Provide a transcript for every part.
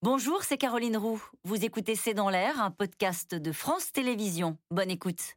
Bonjour, c'est Caroline Roux. Vous écoutez C'est dans l'air, un podcast de France Télévisions. Bonne écoute.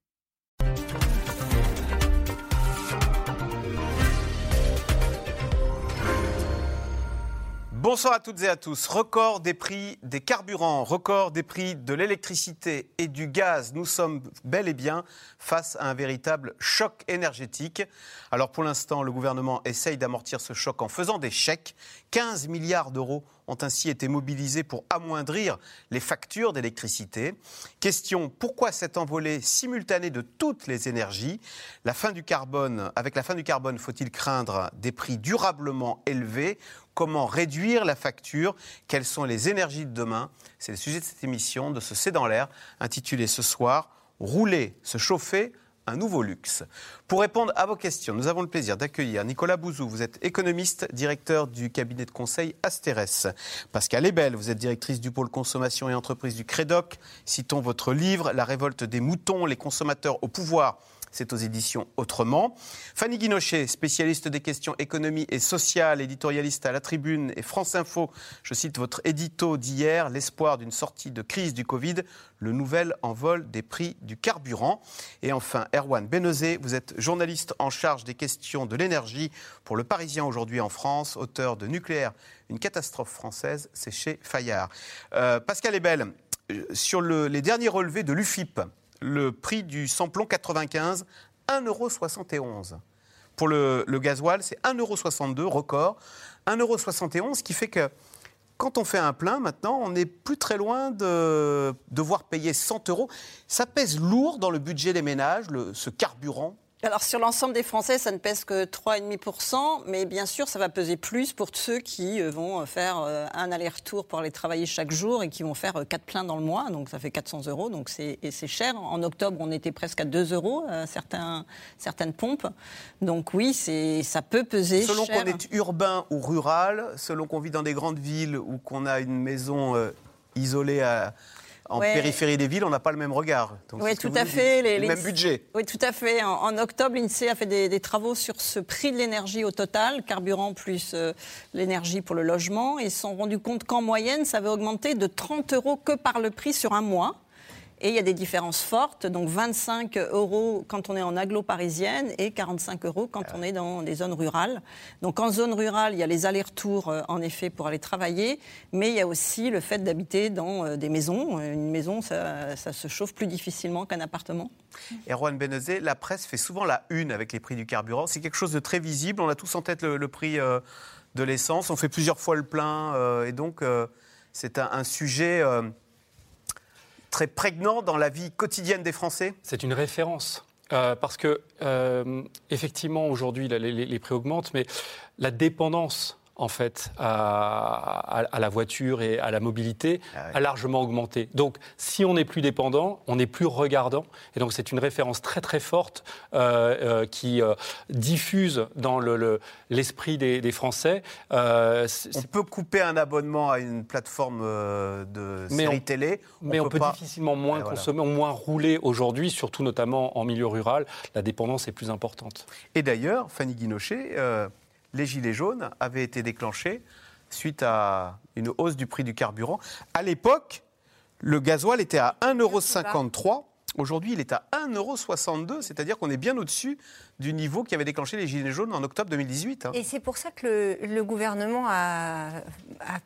Bonsoir à toutes et à tous. Record des prix des carburants, record des prix de l'électricité et du gaz. Nous sommes bel et bien face à un véritable choc énergétique. Alors pour l'instant, le gouvernement essaye d'amortir ce choc en faisant des chèques. 15 milliards d'euros ont ainsi été mobilisés pour amoindrir les factures d'électricité. Question pourquoi cette envolée simultanée de toutes les énergies? La fin du carbone, avec la fin du carbone, faut-il craindre des prix durablement élevés? Comment réduire la facture? Quelles sont les énergies de demain? C'est le sujet de cette émission, de ce C'est dans l'air, intitulé ce soir Rouler, se chauffer, un nouveau luxe. Pour répondre à vos questions, nous avons le plaisir d'accueillir Nicolas Bouzou. Vous êtes économiste, directeur du cabinet de conseil Asteres. Pascal Ebel, vous êtes directrice du pôle consommation et entreprise du Crédoc. Citons votre livre La révolte des moutons, les consommateurs au pouvoir c'est aux éditions Autrement. Fanny Guinochet, spécialiste des questions économie et sociales, éditorialiste à La Tribune et France Info. Je cite votre édito d'hier, l'espoir d'une sortie de crise du Covid, le nouvel envol des prix du carburant. Et enfin, Erwan Benozé, vous êtes journaliste en charge des questions de l'énergie pour Le Parisien aujourd'hui en France, auteur de Nucléaire, une catastrophe française, c'est chez Fayard. Euh, Pascal Ebel, euh, sur les derniers relevés de l'UFIP, le prix du samplon 95, 1,71€. Pour le, gasoil, c'est 1,62€, record. 1,71€, ce qui fait que quand on fait un plein, maintenant, on n'est plus très loin de devoir payer 100 euros. Ça pèse lourd dans le budget des ménages, ce carburant alors sur l'ensemble des Français, ça ne pèse que 3,5%, mais bien sûr, ça va peser plus pour ceux qui euh, vont faire euh, un aller-retour pour aller travailler chaque jour et qui vont faire 4 euh, pleins dans le mois, donc ça fait 400 euros, donc c'est cher. En octobre, on était presque à 2 euros, certains, certaines pompes. Donc oui, ça peut peser Selon qu'on est urbain ou rural, selon qu'on vit dans des grandes villes ou qu'on a une maison isolée à en périphérie des villes, on n'a pas le même regard. oui, tout à fait. Les, le même budget. Oui, tout à fait. En, octobre, l'INSEE a fait des, travaux sur ce prix de l'énergie au total, carburant plus euh, l'énergie pour le logement, ils se sont rendus compte qu'en moyenne, ça avait augmenté de 30 euros que par le prix sur un mois. Et il y a des différences fortes, donc 25 euros quand on est en aglo parisienne et 45 euros quand on est dans des zones rurales. Donc en zone rurale, il y a les allers-retours euh, en effet pour aller travailler, mais il y a aussi le fait d'habiter dans euh, des maisons. Une maison, ça, se chauffe plus difficilement qu'un appartement. Erwan Benezé, la presse fait souvent la une avec les prix du carburant. C'est quelque chose de très visible. On a tous en tête le, prix euh, de l'essence. On fait plusieurs fois le plein et donc c'est un, sujet très prégnant dans la vie quotidienne des Français C'est une référence. Euh, parce que, euh, effectivement, aujourd'hui, les, les, prix augmentent, mais la dépendance en fait, à, la voiture et à la mobilité ah a largement augmenté. Donc, si on n'est plus dépendant, on n'est plus regardant. Et donc, c'est une référence très, très forte euh, euh, qui euh, diffuse dans l'esprit le, des, Français. on peut couper un abonnement à une plateforme de série télé. mais on peut difficilement moins consommer, moins rouler aujourd'hui, surtout notamment en milieu rural. La dépendance est plus importante. Et d'ailleurs, Fanny Guinochet, les Gilets jaunes avaient été déclenchés suite à une hausse du prix du carburant. À l'époque, le gasoil était à 1,53 Aujourd'hui, il est à 1,62€, c'est-à-dire qu'on est bien au-dessus du niveau qui avait déclenché les Gilets jaunes en octobre 2018. Hein. Et c'est pour ça que le, gouvernement a,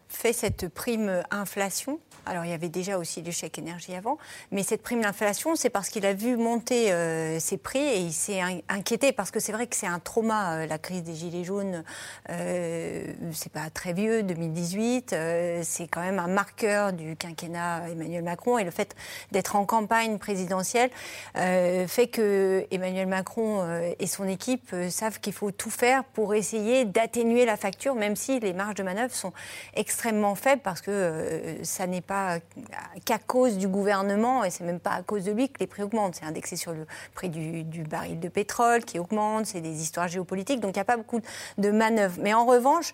fait cette prime inflation alors il y avait déjà aussi le chèque énergie avant, mais cette prime d'inflation, c'est parce qu'il a vu monter euh, ses prix et il s'est inquiété parce que c'est vrai que c'est un trauma, euh, la crise des gilets jaunes. Euh, c'est pas très vieux, 2018. Euh, c'est quand même un marqueur du quinquennat Emmanuel Macron et le fait d'être en campagne présidentielle fait que Emmanuel Macron son équipe savent qu'il faut tout faire pour essayer d'atténuer la facture, même si les marges de manœuvre sont extrêmement faibles parce que ça n'est pas qu'à cause du gouvernement, et c'est même pas à cause de lui que les prix augmentent. C'est indexé sur le prix du, baril de pétrole qui augmente, c'est des histoires géopolitiques, donc il n'y a pas beaucoup de manœuvres. Mais en revanche,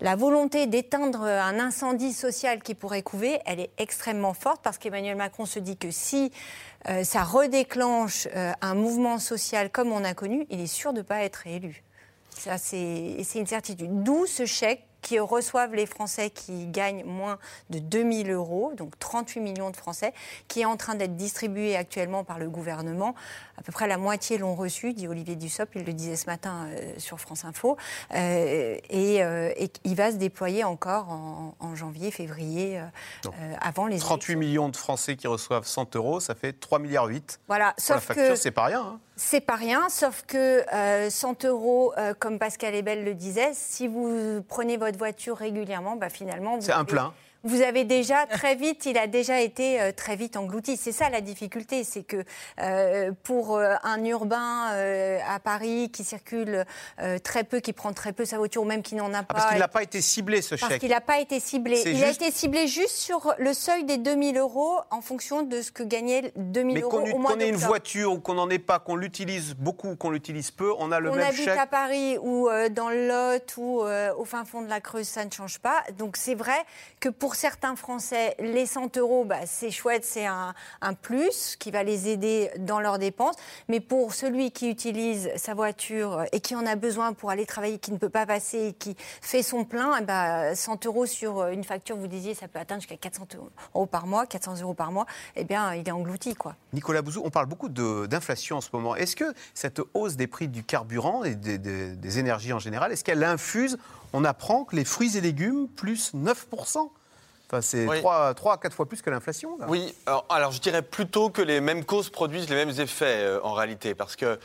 la volonté d'éteindre un incendie social qui pourrait couver, elle est extrêmement forte parce qu'Emmanuel Macron se dit que si euh, ça redéclenche euh, un mouvement social comme on a connu, il est sûr de ne pas être élu. Ça, c'est une certitude. D'où ce chèque qui reçoivent les Français qui gagnent moins de 2000 euros, donc 38 millions de Français, qui est en train d'être distribué actuellement par le gouvernement. À peu près la moitié l'ont reçu, dit Olivier Dussopt, il le disait ce matin euh, sur France Info. Euh, et, euh, et, il va se déployer encore en, en janvier, février, avant les 38 millions de Français qui reçoivent 100 euros, ça fait 3 milliards 8. Voilà, sauf la facture, c'est pas rien. Hein. C'est pas rien, sauf que 100 euros, comme Pascal Ebel le disait, si vous prenez votre voiture régulièrement, bah, finalement... C'est un plein vous avez déjà très vite, il a déjà été euh, très vite englouti. C'est ça la difficulté, c'est que euh, pour euh, un urbain à Paris qui circule très peu, qui prend très peu sa voiture ou même qui n'en a ah, pas. parce qu'il n'a pas été ciblé ce chèque. Parce qu'il n'a pas été ciblé. Il a été ciblé juste sur le seuil des 2000 euros en fonction de ce que gagnait 2000 euros au mois Qu'on ait une voiture ou qu'on n'en ait pas, qu'on l'utilise beaucoup ou qu'on l'utilise peu, on a le même chèque. On habite à Paris ou dans le Lot ou au fin fond de la Creuse, ça ne change pas. Donc c'est vrai que pour certains Français, les 100 euros, bah, c'est chouette, c'est un, plus qui va les aider dans leurs dépenses. Mais pour celui qui utilise sa voiture et qui en a besoin pour aller travailler, qui ne peut pas passer, qui fait son plein, et eh bah, 100 euros sur une facture, vous disiez, ça peut atteindre jusqu'à 400 euros par mois, 400 euros par mois, eh bien, il est englouti. Quoi. Nicolas Bouzou, on parle beaucoup d'inflation en ce moment. Est-ce que cette hausse des prix du carburant et des, des énergies en général, est-ce qu'elle infuse? On apprend que les fruits et légumes, plus 9% Enfin, c'est 3, à 4 fois plus que l'inflation. Oui, alors, je dirais plutôt que les mêmes causes produisent les mêmes effets euh, en réalité. Parce que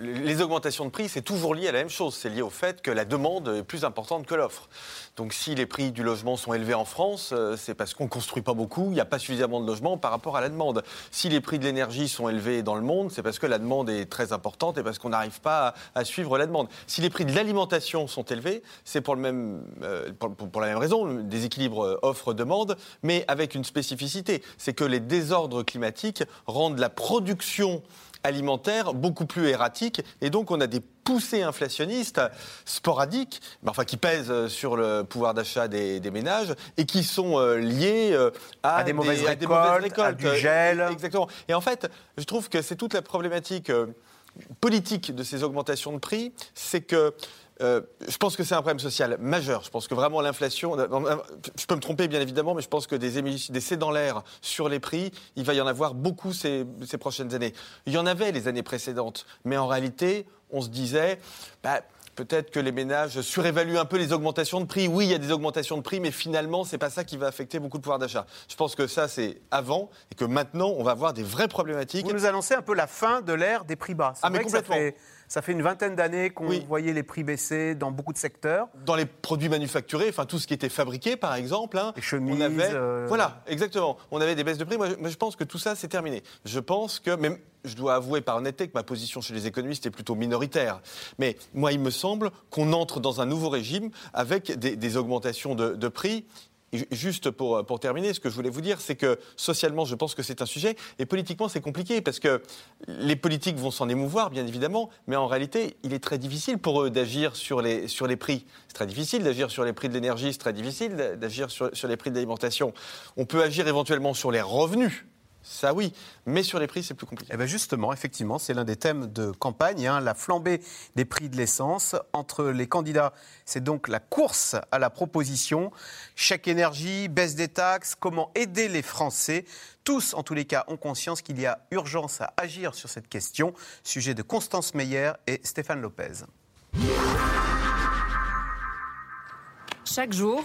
les augmentations de prix, c'est toujours lié à la même chose. C'est lié au fait que la demande est plus importante que l'offre. Donc si les prix du logement sont élevés en France, euh, c'est parce qu'on ne construit pas beaucoup, il n'y a pas suffisamment de logements par rapport à la demande. Si les prix de l'énergie sont élevés dans le monde, c'est parce que la demande est très importante et parce qu'on n'arrive pas à, suivre la demande. Si les prix de l'alimentation sont élevés, c'est pour, euh, pour, la même raison, le déséquilibre offre-demande, mais avec une spécificité. C'est que les désordres climatiques rendent la production alimentaire beaucoup plus erratique. Et donc, on a des poussées inflationnistes sporadiques, enfin, qui pèsent sur le pouvoir d'achat des, ménages et qui sont euh, liées euh, à, des, mauvaises récoltes, à, du gel. Exactement. Et en fait, je trouve que c'est toute la problématique euh, politique de ces augmentations de prix, c'est que euh, je pense que c'est un problème social majeur. Je pense que vraiment l'inflation, euh, euh, je peux me tromper bien évidemment, mais je pense que des, des dans l'air sur les prix, il va y en avoir beaucoup ces, prochaines années. Il y en avait les années précédentes, mais en réalité, on se disait, bah, peut-être que les ménages surévaluent un peu les augmentations de prix. Oui, il y a des augmentations de prix, mais finalement, c'est pas ça qui va affecter beaucoup de pouvoir d'achat. Je pense que ça, c'est avant, et que maintenant, on va avoir des vraies problématiques. Vous nous annoncez un peu la fin de l'ère des prix bas. Ah, mais complètement. Ça fait une vingtaine d'années qu'on voyait les prix baisser dans beaucoup de secteurs. Dans les produits manufacturés, enfin tout ce qui était fabriqué, par exemple. Hein, les chemises. On avait, euh, Voilà, exactement. On avait des baisses de prix. Moi, je pense que tout ça, c'est terminé. Je pense que, même, je dois avouer par honnêteté que ma position chez les économistes est plutôt minoritaire. Mais moi, il me semble qu'on entre dans un nouveau régime avec des, augmentations de, de prix juste pour, pour terminer, ce que je voulais vous dire, c'est que socialement, je pense que c'est un sujet, et politiquement, c'est compliqué, parce que les politiques vont s'en émouvoir, bien évidemment, mais en réalité, il est très difficile pour eux d'agir sur les, sur les prix. C'est très difficile d'agir sur les prix de l'énergie, c'est très difficile d'agir sur, sur les prix de l'alimentation. On peut agir éventuellement sur les revenus, ça oui, mais sur les prix, c'est plus compliqué. Eh ben justement, effectivement, c'est l'un des thèmes de campagne, hein, la flambée des prix de l'essence. Entre les candidats, c'est donc la course à la proposition. Chèque énergie, baisse des taxes, comment aider les Français? Tous, en tous les cas, ont conscience qu'il y a urgence à agir sur cette question. Sujet de Constance Meyer et Stéphane Lopez. Chaque jour,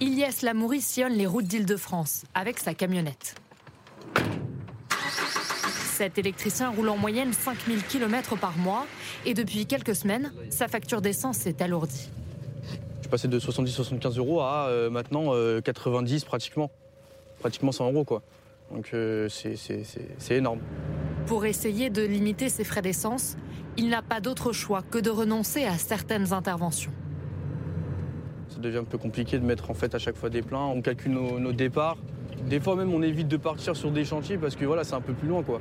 Ilias Lamouri sillonne les routes d'Île-de-France avec sa camionnette. Cet électricien roule en moyenne 5000 km par mois et depuis quelques semaines, sa facture d'essence s'est alourdie. Je suis passé de 70-75 euros à euh, maintenant 90 euh, pratiquement. Pratiquement 100 euros quoi. Donc euh, c'est énorme. Pour essayer de limiter ses frais d'essence, il n'a pas d'autre choix que de renoncer à certaines interventions. Ça devient un peu compliqué de mettre en fait à chaque fois des pleins. On calcule nos, nos départs. Des fois même on évite de partir sur des chantiers parce que voilà c'est un peu plus loin quoi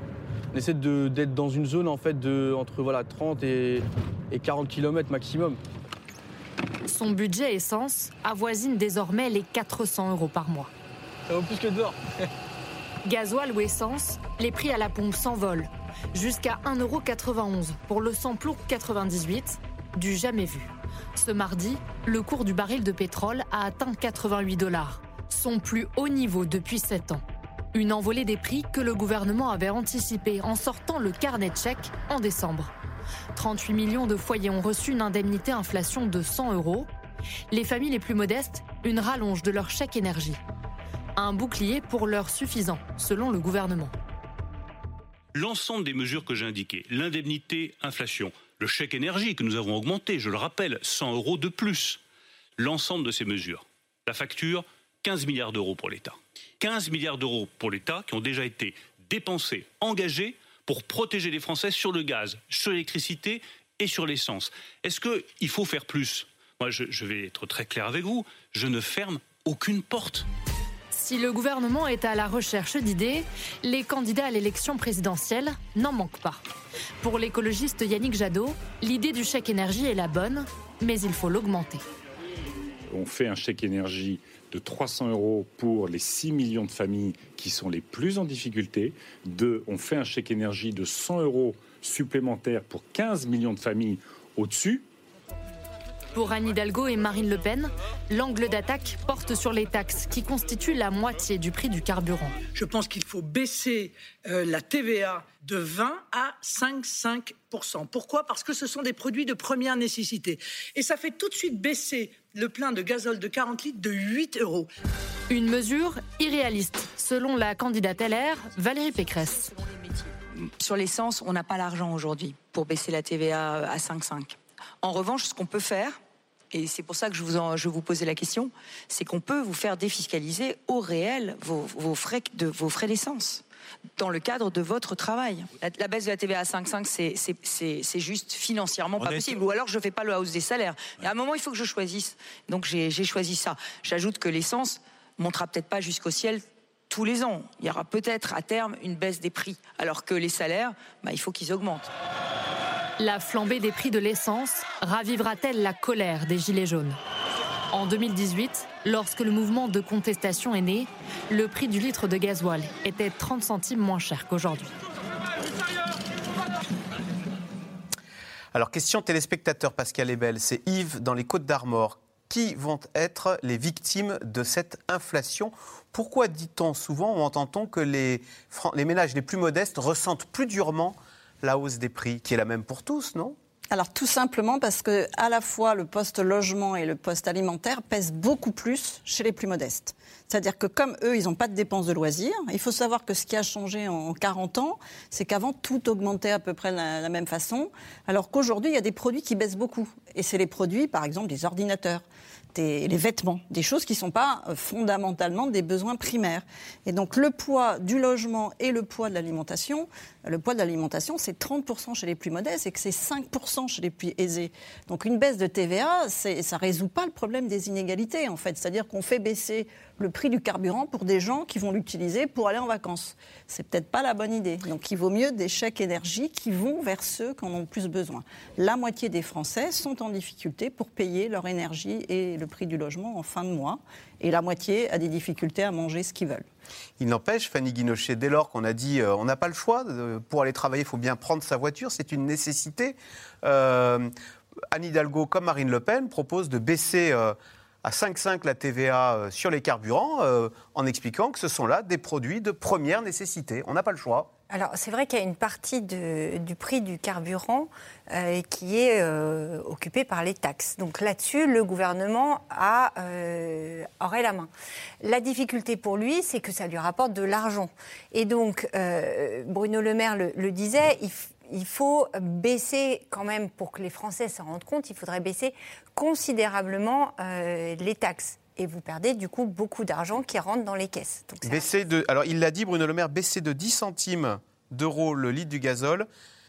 on essaie d'être dans une zone en fait de entre voilà 30 et, 40 km maximum. Son budget essence avoisine désormais les 400 euros par mois. Ça vaut plus que dehors. Gasoil ou essence, les prix à la pompe s'envolent. Jusqu'à 1,91€ pour le samplon 98, du jamais vu. Ce mardi, le cours du baril de pétrole a atteint 88 dollars, son plus haut niveau depuis 7 ans. Une envolée des prix que le gouvernement avait anticipé en sortant le carnet de chèques en décembre. 38 millions de foyers ont reçu une indemnité inflation de 100 euros. Les familles les plus modestes, une rallonge de leur chèque énergie. Un bouclier pour l'heure suffisant, selon le gouvernement. L'ensemble des mesures que j'ai indiquées, l'indemnité inflation, le chèque énergie que nous avons augmenté, je le rappelle, 100 euros de plus, l'ensemble de ces mesures, la facture, 15 milliards d'euros pour l'État. 15 milliards d'euros pour l'État qui ont déjà été dépensés, engagés pour protéger les Français sur le gaz, sur l'électricité et sur l'essence. Est-ce qu'il faut faire plus? Moi, je, je vais être très clair avec vous, je ne ferme aucune porte. Si le gouvernement est à la recherche d'idées, les candidats à l'élection présidentielle n'en manquent pas. Pour l'écologiste Yannick Jadot, l'idée du chèque énergie est la bonne, mais il faut l'augmenter. On fait un chèque énergie de 300 euros pour les 6 millions de familles qui sont les plus en difficulté. Deux, on fait un chèque énergie de 100 euros supplémentaires pour 15 millions de familles au-dessus. Pour Anne Hidalgo et Marine Le Pen, l'angle d'attaque porte sur les taxes qui constituent la moitié du prix du carburant. Je pense qu'il faut baisser euh, la TVA de 20 à 5,5% Pourquoi? Parce que ce sont des produits de première nécessité. Et ça fait tout de suite baisser le plein de gazole de 40 litres de 8 euros. Une mesure irréaliste, selon la candidate LR, Valérie Pécresse. Sur l'essence, on n'a pas l'argent aujourd'hui pour baisser la TVA à 5,5. En revanche, ce qu'on peut faire, et c'est pour ça que je vous, en, je vous posais la question, c'est qu'on peut vous faire défiscaliser au réel vos, vos frais de vos frais d'essence dans le cadre de votre travail. La, la baisse de la TVA à 5,5, c'est juste financièrement pas possible. Ou alors je ne fais pas le hausse des salaires. Et à un moment, il faut que je choisisse. Donc j'ai choisi ça. J'ajoute que l'essence montera peut-être pas jusqu'au ciel tous les ans. Il y aura peut-être à terme une baisse des prix, alors que les salaires, bah, il faut qu'ils augmentent. La flambée des prix de l'essence ravivera-t-elle la colère des Gilets jaunes? En 2018, lorsque le mouvement de contestation est né, le prix du litre de gasoil était 30 centimes moins cher qu'aujourd'hui. Alors, question téléspectateur, Pascal Ebel, c'est Yves dans les Côtes d'Armor. Qui vont être les victimes de cette inflation? Pourquoi dit-on souvent ou entend-on que les, les ménages les plus modestes ressentent plus durement la hausse des prix, qui est la même pour tous, non? Alors tout simplement parce que à la fois le poste logement et le poste alimentaire pèsent beaucoup plus chez les plus modestes. C'est-à-dire que comme eux, ils n'ont pas de dépenses de loisirs, il faut savoir que ce qui a changé en 40 ans, c'est qu'avant, tout augmentait à peu près de la, la même façon, alors qu'aujourd'hui, il y a des produits qui baissent beaucoup. Et c'est les produits, par exemple, des ordinateurs des, les vêtements, des choses qui ne sont pas euh, fondamentalement des besoins primaires. Et donc le poids du logement et le poids de l'alimentation, le poids de l'alimentation, c'est 30% chez les plus modestes et que c'est 5% chez les plus aisés. Donc une baisse de TVA, ça ne résout pas le problème des inégalités, en fait. C'est-à-dire qu'on fait baisser le prix du carburant pour des gens qui vont l'utiliser pour aller en vacances. C'est peut-être pas la bonne idée. Donc il vaut mieux des chèques énergie qui vont vers ceux qui en ont plus besoin. La moitié des Français sont en difficulté pour payer leur énergie et le prix du logement en fin de mois, et la moitié a des difficultés à manger ce qu'ils veulent. Il n'empêche, Fanny Guinochet, dès lors qu'on a dit euh, on n'a pas le choix, de, pour aller travailler, il faut bien prendre sa voiture, c'est une nécessité. Euh, Anne Hidalgo, comme Marine Le Pen, propose de baisser euh, à 5,5 la TVA euh, sur les carburants euh, en expliquant que ce sont là des produits de première nécessité. On n'a pas le choix. Alors, c'est vrai qu'il y a une partie du prix du carburant euh, qui est occupée par les taxes. Donc là-dessus, le gouvernement a, aurait la main. La difficulté pour lui, c'est que ça lui rapporte de l'argent. Et donc, Bruno Le Maire le, disait, il faut baisser quand même, pour que les Français s'en rendent compte, il faudrait baisser considérablement euh, les taxes. Et vous perdez du coup beaucoup d'argent qui rentre dans les caisses. Donc, Baisser de, alors il l'a dit, Bruno Le Maire, baisser de 10 centimes d'euros le litre du gazole,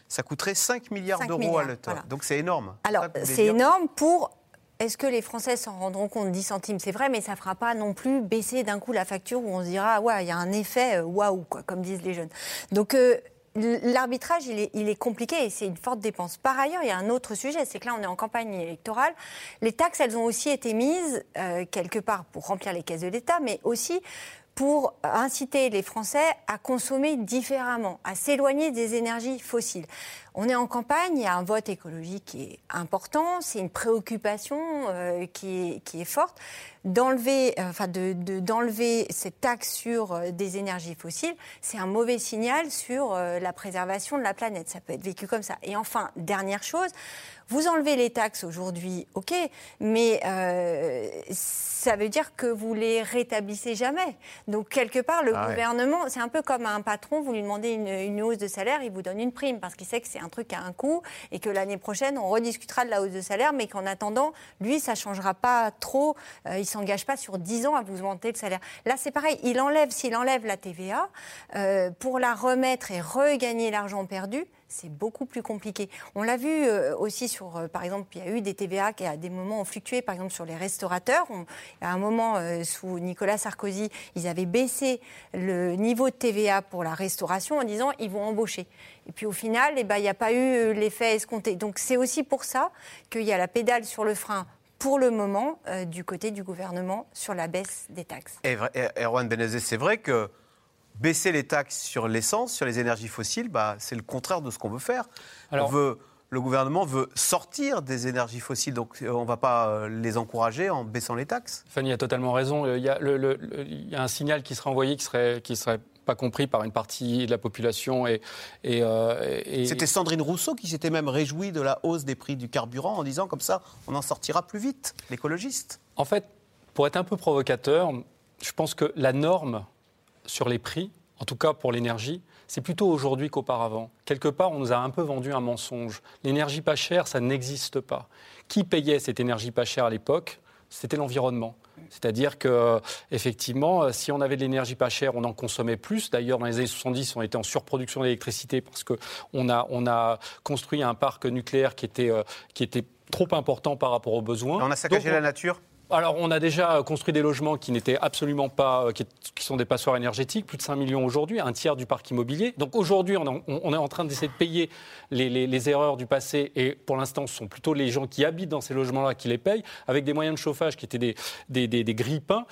ça coûterait 5 milliards 5 d'euros à l'heure. voilà. Donc c'est énorme. Alors, c'est énorme pour. Est-ce que les Français s'en rendront compte 10 centimes C'est vrai, mais ça ne fera pas non plus baisser d'un coup la facture où on se dira, ouais, il y a un effet euh, waouh, quoi, comme disent les jeunes. Donc, euh, l'arbitrage, il est, compliqué et c'est une forte dépense. Par ailleurs, il y a un autre sujet, c'est que là, on est en campagne électorale. Les taxes, elles ont aussi été mises euh, quelque part pour remplir les caisses de l'État, mais aussi pour inciter les Français à consommer différemment, à s'éloigner des énergies fossiles. On est en campagne, il y a un vote écologique qui est important, c'est une préoccupation euh, qui, est, forte. D'enlever, euh, cette taxe sur euh, des énergies fossiles, c'est un mauvais signal sur la préservation de la planète. Ça peut être vécu comme ça. Et enfin, dernière chose, vous enlevez les taxes aujourd'hui, ok, mais euh, ça veut dire que vous les rétablissez jamais. Donc quelque part, le ah gouvernement, c'est un peu comme un patron, vous lui demandez une, hausse de salaire, il vous donne une prime parce qu'il sait que c'est un truc à un coût et que l'année prochaine, on rediscutera de la hausse de salaire, mais qu'en attendant, lui, ça changera pas trop. Euh, il s'engage pas sur 10 ans à vous augmenter le salaire. Là, c'est pareil. Il enlève, s'il enlève la TVA euh, pour la remettre et regagner l'argent perdu c'est beaucoup plus compliqué. On l'a vu euh, aussi sur, euh, par exemple, il y a eu des TVA qui à des moments ont fluctué, par exemple sur les restaurateurs. à un moment, euh, sous Nicolas Sarkozy, ils avaient baissé le niveau de TVA pour la restauration en disant ils vont embaucher. Et puis au final, eh ben, il n'y a pas eu l'effet escompté. Donc c'est aussi pour ça qu'il y a la pédale sur le frein pour le moment du côté du gouvernement sur la baisse des taxes. Erwan Benezé, c'est vrai que baisser les taxes sur l'essence, sur les énergies fossiles, bah, c'est le contraire de ce qu'on veut faire. On veut, le gouvernement veut sortir des énergies fossiles, donc euh, on ne va pas euh, les encourager en baissant les taxes. Fanny a totalement raison. Il y a, un signal qui serait envoyé qui serait, qui serait pas compris par une partie de la population. Et, euh, et, C'était Sandrine Rousseau qui s'était même réjouie de la hausse des prix du carburant en disant comme ça, on en sortira plus vite, l'écologiste. En fait, pour être un peu provocateur, je pense que la norme sur les prix, en tout cas pour l'énergie, c'est plutôt aujourd'hui qu'auparavant. Quelque part, on nous a un peu vendu un mensonge. L'énergie pas chère, ça n'existe pas. Qui payait cette énergie pas chère à l'époque? C'était l'environnement. C'est-à-dire que, effectivement, si on avait de l'énergie pas chère, on en consommait plus. D'ailleurs, dans les années 70, on était en surproduction d'électricité parce qu'on a, on a construit un parc nucléaire qui était, euh, qui était trop important par rapport aux besoins. on a saccagé la nature alors, on a déjà construit des logements qui n'étaient absolument pas, euh, qui, sont des passoires énergétiques, plus de 5 millions aujourd'hui, un tiers du parc immobilier. Donc aujourd'hui, on, est en train d'essayer de payer les, erreurs du passé, et pour l'instant, ce sont plutôt les gens qui habitent dans ces logements-là qui les payent, avec des moyens de chauffage qui étaient des, des, des, des grille-pains.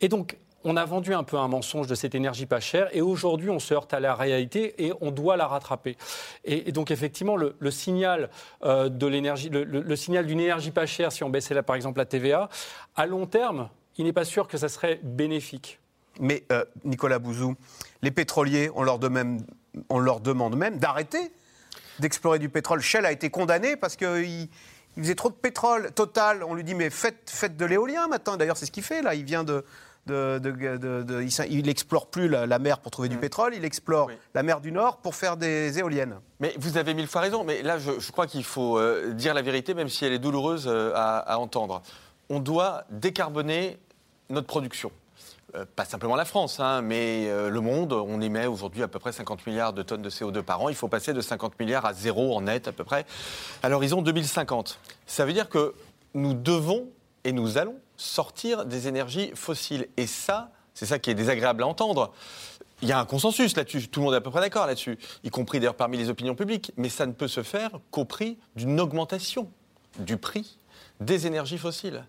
Et donc, on a vendu un peu un mensonge de cette énergie pas chère et aujourd'hui on se heurte à la réalité et on doit la rattraper. Et, donc effectivement le, signal euh, de l'énergie, le, signal d'une énergie pas chère, si on baissait là par exemple la TVA, à long terme, il n'est pas sûr que ça serait bénéfique. Mais euh, Nicolas Bouzou, les pétroliers, on leur, demande, même d'arrêter d'explorer du pétrole. Shell a été condamné parce qu'il il faisait trop de pétrole. Total, on lui dit mais faites, faites de l'éolien maintenant. D'ailleurs, c'est ce qu'il fait là. Il vient de, il n'explore plus la, mer pour trouver du mm. pétrole, il explore la mer du Nord pour faire des éoliennes. Mais vous avez mille fois raison, mais là je, crois qu'il faut euh, dire la vérité, même si elle est douloureuse euh, à, entendre. On doit décarboner notre production. Euh, pas simplement la France, hein, mais le monde, on émet aujourd'hui à peu près 50 milliards de tonnes de CO2 par an. Il faut passer de 50 milliards à zéro en net à peu près à l'horizon 2050. Ça veut dire que nous devons et nous allons sortir des énergies fossiles. Et ça, c'est ça qui est désagréable à entendre. Il y a un consensus là-dessus, tout le monde est à peu près d'accord là-dessus, y compris d'ailleurs parmi les opinions publiques, mais ça ne peut se faire qu'au prix d'une augmentation du prix des énergies fossiles.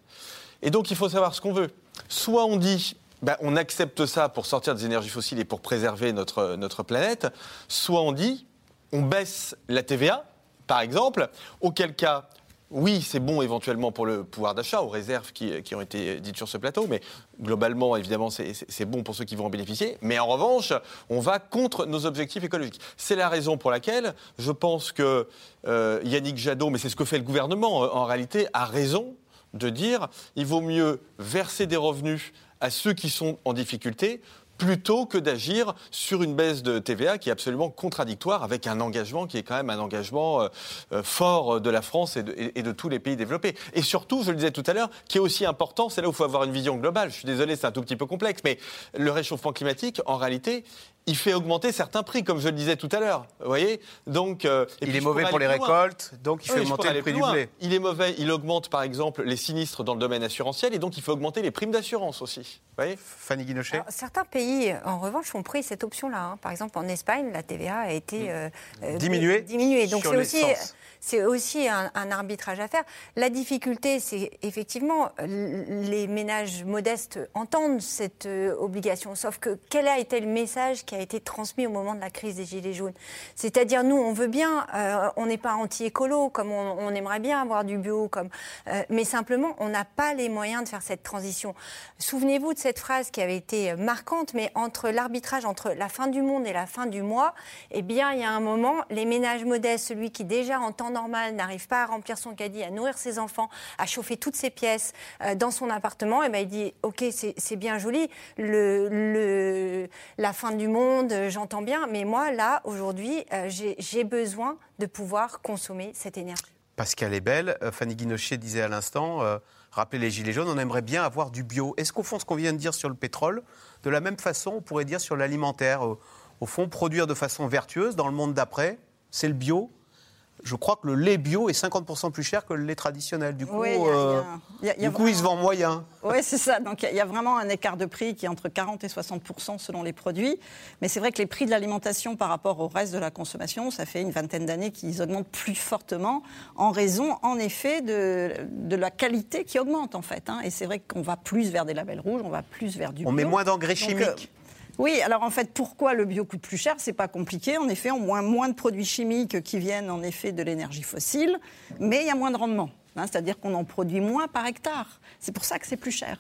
Et donc il faut savoir ce qu'on veut. Soit on dit, ben, on accepte ça pour sortir des énergies fossiles et pour préserver notre, notre planète, soit on dit, on baisse la TVA, par exemple, auquel cas oui, c'est bon éventuellement pour le pouvoir d'achat, aux réserves qui, ont été dites sur ce plateau, mais globalement, évidemment, c'est bon pour ceux qui vont en bénéficier. Mais en revanche, on va contre nos objectifs écologiques. C'est la raison pour laquelle je pense que euh, Yannick Jadot, mais c'est ce que fait le gouvernement euh, en réalité, a raison de dire il vaut mieux verser des revenus à ceux qui sont en difficulté plutôt que d'agir sur une baisse de TVA qui est absolument contradictoire avec un engagement qui est quand même un engagement euh, euh, fort de la France et de, tous les pays développés. Et surtout, je le disais tout à l'heure, qui est aussi important, c'est là où il faut avoir une vision globale. Je suis désolé, c'est un tout petit peu complexe, mais le réchauffement climatique, en réalité, il fait augmenter certains prix, comme je le disais tout à l'heure. Vous voyez Donc, euh, et Il est mauvais pour les récoltes, donc il Oui, fait augmenter aller le prix du blé. Il est mauvais, il augmente par exemple les sinistres dans le domaine assurantiel et donc il faut augmenter les primes d'assurance aussi. Vous voyez Fanny Guinochet Alors, certains pays, en revanche, ont pris cette option-là. hein. Par exemple, en Espagne, la TVA a été euh, euh, Diminuée diminuée. Donc c'est aussi. C'est aussi un, arbitrage à faire. La difficulté, c'est effectivement l- les ménages modestes entendent cette euh, obligation. Sauf que quel a été le message qui a été transmis au moment de la crise des Gilets jaunes? C'est-à-dire, nous, on veut bien, euh, on n'est pas anti-écolo, comme on, aimerait bien avoir du bio, comme, euh, mais simplement, on n'a pas les moyens de faire cette transition. Souvenez-vous de cette phrase qui avait été marquante, mais entre l'arbitrage entre la fin du monde et la fin du mois, eh bien, il y a un moment, les ménages modestes, celui qui déjà en temps normal n'arrive pas à remplir son caddie, à nourrir ses enfants, à chauffer toutes ses pièces euh, dans son appartement, eh ben, il dit, ok, c'est bien joli, la fin du monde, euh, j'entends bien, mais moi, là, aujourd'hui, euh, j'ai besoin de pouvoir consommer cette énergie. Pascal est belle. Fanny Guinochet disait à l'instant, euh, rappelez les Gilets jaunes, on aimerait bien avoir du bio. Est-ce qu'au fond, ce qu'on vient de dire sur le pétrole, de la même façon, on pourrait dire sur l'alimentaire Au fond, produire de façon vertueuse dans le monde d'après, c'est le bio. Je crois que le lait bio est 50% plus cher que le lait traditionnel. Du coup, Oui, y a- euh, il y a- il y a du coup il se vend moyen. Oui, c'est ça. Donc il y a- vraiment un écart de prix qui est entre 40 et 60 selon les produits. Mais c'est vrai que les prix de l'alimentation par rapport au reste de la consommation, ça fait une vingtaine d'années qu'ils augmentent plus fortement en raison, en effet, de, de la qualité qui augmente en fait. hein. Et c'est vrai qu'on va plus vers des labels rouges, on va plus vers du On bio. met moins d'engrais chimiques. Oui, alors en fait, pourquoi le bio coûte plus cher? C'est pas compliqué. En effet, on moins, moins de produits chimiques qui viennent en effet de l'énergie fossile, mais il y a moins de rendement. hein, C'est-à-dire qu'on en produit moins par hectare. C'est pour ça que c'est plus cher.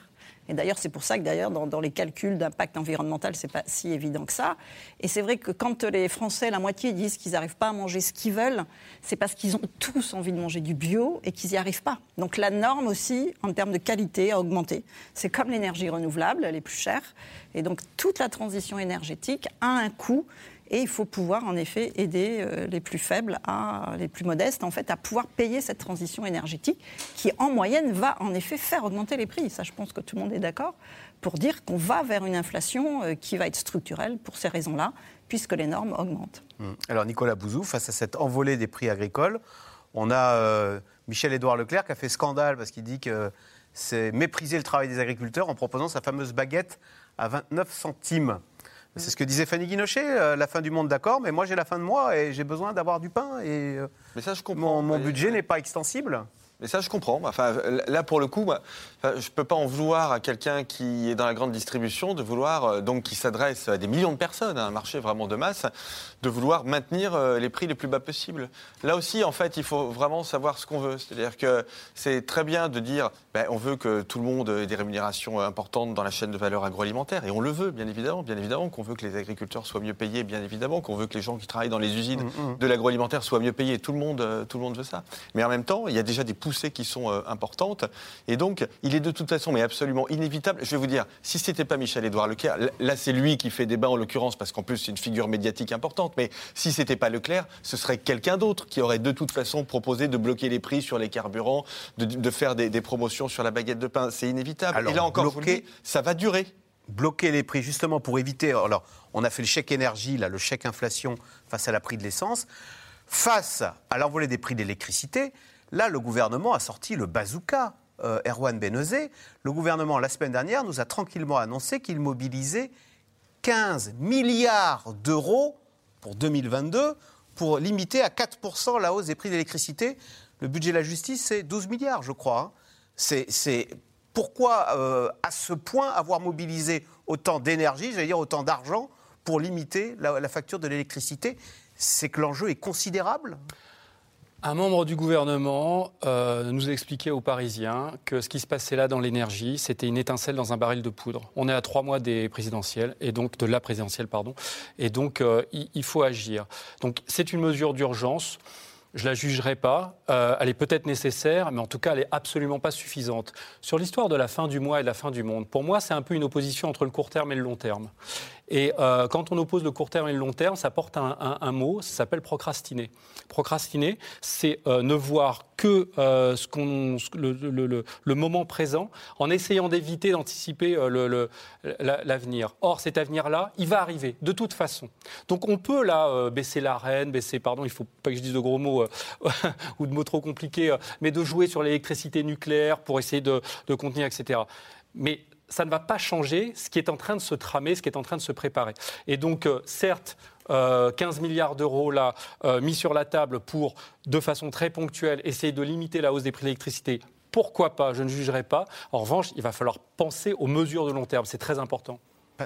Et d'ailleurs, c'est pour ça que d'ailleurs, dans, les calculs d'impact environnemental, c'est pas si évident que ça. Et c'est vrai que quand les Français, la moitié, disent qu'ils n'arrivent pas à manger ce qu'ils veulent, c'est parce qu'ils ont tous envie de manger du bio et qu'ils n'y arrivent pas. Donc la norme aussi, en termes de qualité, a augmenté. C'est comme l'énergie renouvelable, elle est plus chère. Et donc toute la transition énergétique a un coût. Et il faut pouvoir, en effet, aider euh, les plus faibles, les plus modestes, à pouvoir payer cette transition énergétique qui, en moyenne, va, en effet, faire augmenter les prix. Ça, je pense que tout le monde est d'accord pour dire qu'on va vers une inflation euh, qui va être structurelle pour ces raisons-là, puisque les normes augmentent. Hum. Alors Nicolas Bouzou, face à cette envolée des prix agricoles, on a euh, Michel-Édouard Leclerc qui a fait scandale parce qu'il dit que c'est mépriser le travail des agriculteurs en proposant sa fameuse baguette à 29 centimes. C'est ce que disait Fanny Guinochet, euh, la fin du monde, d'accord, mais moi j'ai la fin de mois et j'ai besoin d'avoir du pain et euh, Mais ça, je comprends. mon, budget oui. n'est pas extensible. Mais ça, je comprends. Enfin, là, pour le coup, je ne peux pas en vouloir à quelqu'un qui est dans la grande distribution de vouloir, euh, donc qui s'adresse à des millions de personnes, à un marché vraiment de masse, de vouloir maintenir euh, les prix les plus bas possibles. Là aussi, en fait, il faut vraiment savoir ce qu'on veut. C'est-à-dire que c'est très bien de dire, ben, on veut que tout le monde ait des rémunérations euh, importantes dans la chaîne de valeur agroalimentaire, et on le veut, bien évidemment. Bien évidemment qu'on veut que les agriculteurs soient mieux payés, bien évidemment qu'on veut que les gens qui travaillent dans les usines de l'agroalimentaire soient mieux payés. Tout le monde, tout le monde veut ça. Mais en même temps, il y a déjà des poussées qui sont euh, importantes. Et donc, il est de toute façon, mais absolument inévitable. Je vais vous dire, si ce n'était pas Michel-Édouard Leclerc, là- c'est lui qui fait débat en l'occurrence, parce qu'en plus, c'est une figure médiatique importante. Mais si ce n'était pas Leclerc, ce serait quelqu'un d'autre qui aurait de toute façon proposé de bloquer les prix sur les carburants, de, de faire des, des promotions sur la baguette de pain. C'est inévitable. Alors, Et là encore, vous bloquer- dis, ça va durer. bloquer les prix justement pour éviter. Alors, on a fait le chèque énergie, là, le chèque inflation face à la prix de l'essence. Face à l'envolée des prix de l'électricité, là, le gouvernement a sorti le bazooka. Euh, Erwan Benezé, le gouvernement, la semaine dernière, nous a tranquillement annoncé qu'il mobilisait 15 milliards d'euros pour 2022 pour limiter à 4% la hausse des prix de l'électricité. Le budget de la justice, c'est 12 milliards, je crois. hein. C'est, pourquoi, euh, à ce point, avoir mobilisé autant d'énergie, j'allais dire autant d'argent, pour limiter la facture de l'électricité? C'est que l'enjeu est considérable? Un membre du gouvernement euh, nous expliquait aux Parisiens que ce qui se passait là dans l'énergie, c'était une étincelle dans un baril de poudre. On est à trois mois des présidentielles, et donc de la présidentielle, pardon, et donc euh, il, il faut agir. Donc c'est une mesure d'urgence. Je la jugerai pas. Euh, elle est peut-être nécessaire, mais en tout cas, elle est absolument pas suffisante. Sur l'histoire de la fin du mois et de la fin du monde, pour moi, c'est un peu une opposition entre le court terme et le long terme. Et euh, quand on oppose le court terme et le long terme, ça porte un, mot, ça s'appelle procrastiner. Procrastiner, c'est euh, ne voir que euh, le, moment présent, en essayant d'éviter d'anticiper euh, l'avenir. Or, cet avenir-là, il va arriver de toute façon. Donc, on peut là euh, baisser l'arène, baisser, pardon, il faut pas que je dise de gros mots euh, ou de mots trop compliqués, mais de jouer sur l'électricité nucléaire pour essayer de, contenir, etc. Mais ça ne va pas changer ce qui est en train de se tramer, ce qui est en train de se préparer. Et donc, certes, euh, 15 milliards d'euros là euh, mis sur la table pour, de façon très ponctuelle, essayer de limiter la hausse des prix de l'électricité. Pourquoi pas? Je ne jugerai pas. En revanche, il va falloir penser aux mesures de long terme. C'est très important.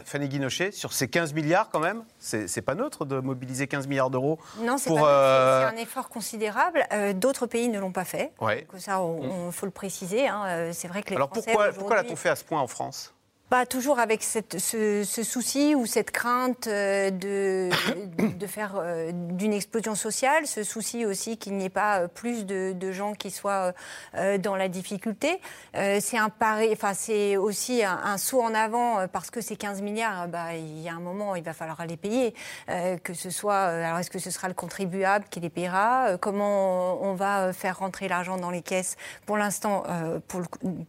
Fanny Guinochet, sur ces 15 milliards quand même, c'est pas neutre de mobiliser 15 milliards d'euros Non, c'est euh, un effort considérable. Euh, D'autres pays ne l'ont pas fait. Ouais. Donc ça, on, faut le préciser. hein. Euh, C'est vrai que les Alors Français pourquoi, pourquoi l'a-t-on fait à ce point en France? Pas toujours avec cette- ce, ce souci ou cette crainte euh, de, de faire euh, d'une explosion sociale, ce souci aussi qu'il n'y ait pas euh, plus de, de gens qui soient dans la difficulté. C'est un pari, enfin c'est aussi un, un saut en avant parce que ces 15 milliards, bah, il y a un moment il va falloir les payer. Que ce soit, alors est-ce que ce sera le contribuable qui les paiera Comment on, va faire rentrer l'argent dans les caisses? Pour l'instant, pour,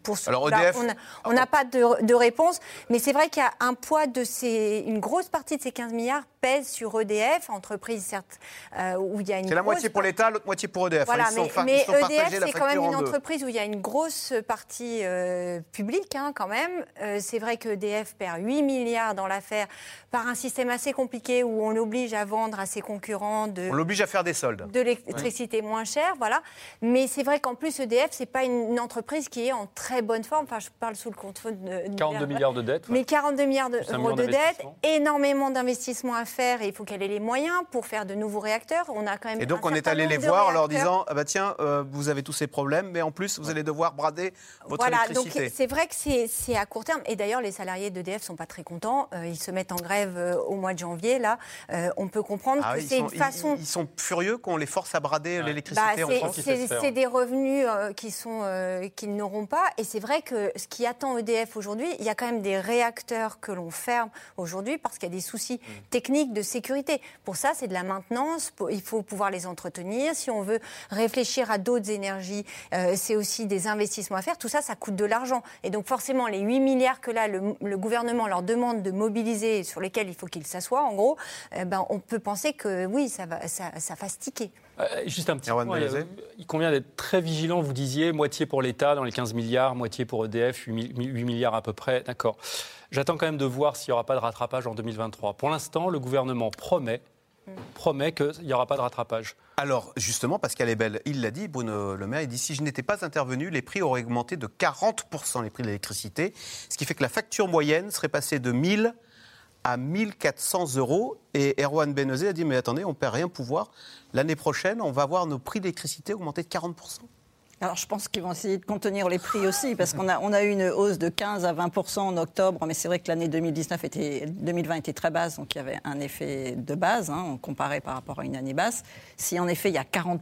pour ce Alors, EDF, on n'a pas de, de réponse, mais c'est vrai qu'il y a un poids de ces, une grosse partie de ces 15 milliards pèse sur EDF, entreprise certes euh, où il y a une C'est la moitié pour l'État, l'autre moitié pour EDF. voilà, Ils sont mais, mais sont EDF, c'est quand même une entreprise où il y a une grosse partie euh, publique, hein, quand même. Euh, c'est vrai que EDF perd 8 milliards dans l'affaire par un système assez compliqué où on l'oblige à vendre à ses concurrents de On l'oblige à faire des soldes. de l'électricité moins chère, voilà. Mais c'est vrai qu'en plus EDF, c'est pas une, une entreprise qui est en très bonne forme. Enfin, je parle sous le contrôle de 42 milliards de dettes. mais 42 milliards d'euros million de dettes, énormément d'investissements à faire et il faut qu'elle ait les moyens pour faire de nouveaux réacteurs. On a quand même Et donc un on est allé les de voir en leur disant ah bah tiens euh, vous avez tous ces problèmes mais en plus vous allez devoir brader votre Voilà, donc électricité. c'est vrai que c'est c'est à court terme. Et d'ailleurs, les salariés d'EDF sont pas très contents. Euh, ils se mettent en grève euh, au mois de janvier. Là, Euh, on peut comprendre Ah que c'est sont, une façon. ils sont furieux qu'on les force à brader Bah, l'électricité en c'est- France. c'est des revenus euh, qui sont euh, qu'ils n'auront pas et c'est vrai que ce qui attend EDF aujourd'hui, il y a quand même des réacteurs que l'on ferme aujourd'hui parce qu'il y a des soucis Mm. techniques de sécurité. Pour ça, c'est de la maintenance. Il faut pouvoir les entretenir. Si on veut réfléchir à d'autres énergies, euh, c'est aussi des investissements à faire. Tout ça, ça coûte de l'argent. Et donc forcément, les 8 milliards que là le, le gouvernement leur demande de mobiliser, sur lesquels il faut qu'ils s'assoient, en gros, eh ben, on peut penser que oui, ça va, ça, ça fasse tiquer. Euh, juste un petit Erwan point. Il, convient d'être très vigilant. Vous disiez moitié pour l'État dans les 15 milliards, moitié pour EDF, 8, mi- 8 milliards à peu près. D'accord. J'attends quand même de voir s'il n'y aura pas de rattrapage en 2023. Pour l'instant, le gouvernement promet, promet qu'il n'y aura pas de rattrapage. Alors justement parce qu'elle est belle, il l'a dit Bruno Le Maire, il dit si je n'étais pas intervenu, les prix auraient augmenté de 40% les prix de l'électricité, ce qui fait que la facture moyenne serait passée de 1000 à 1400 euros. Et Erwan Benezé a dit mais attendez, on ne perd rien pouvoir. L'année prochaine, on va voir nos prix d'électricité augmenter de 40%. Alors je pense qu'ils vont essayer de contenir les prix aussi, parce qu'on a, on a eu une hausse de 15 à 20 en octobre, mais c'est vrai que l'année 2019 était, 2020 était très basse, donc il y avait un effet de base, hein, comparé par rapport à une année basse. Si en effet il y a 40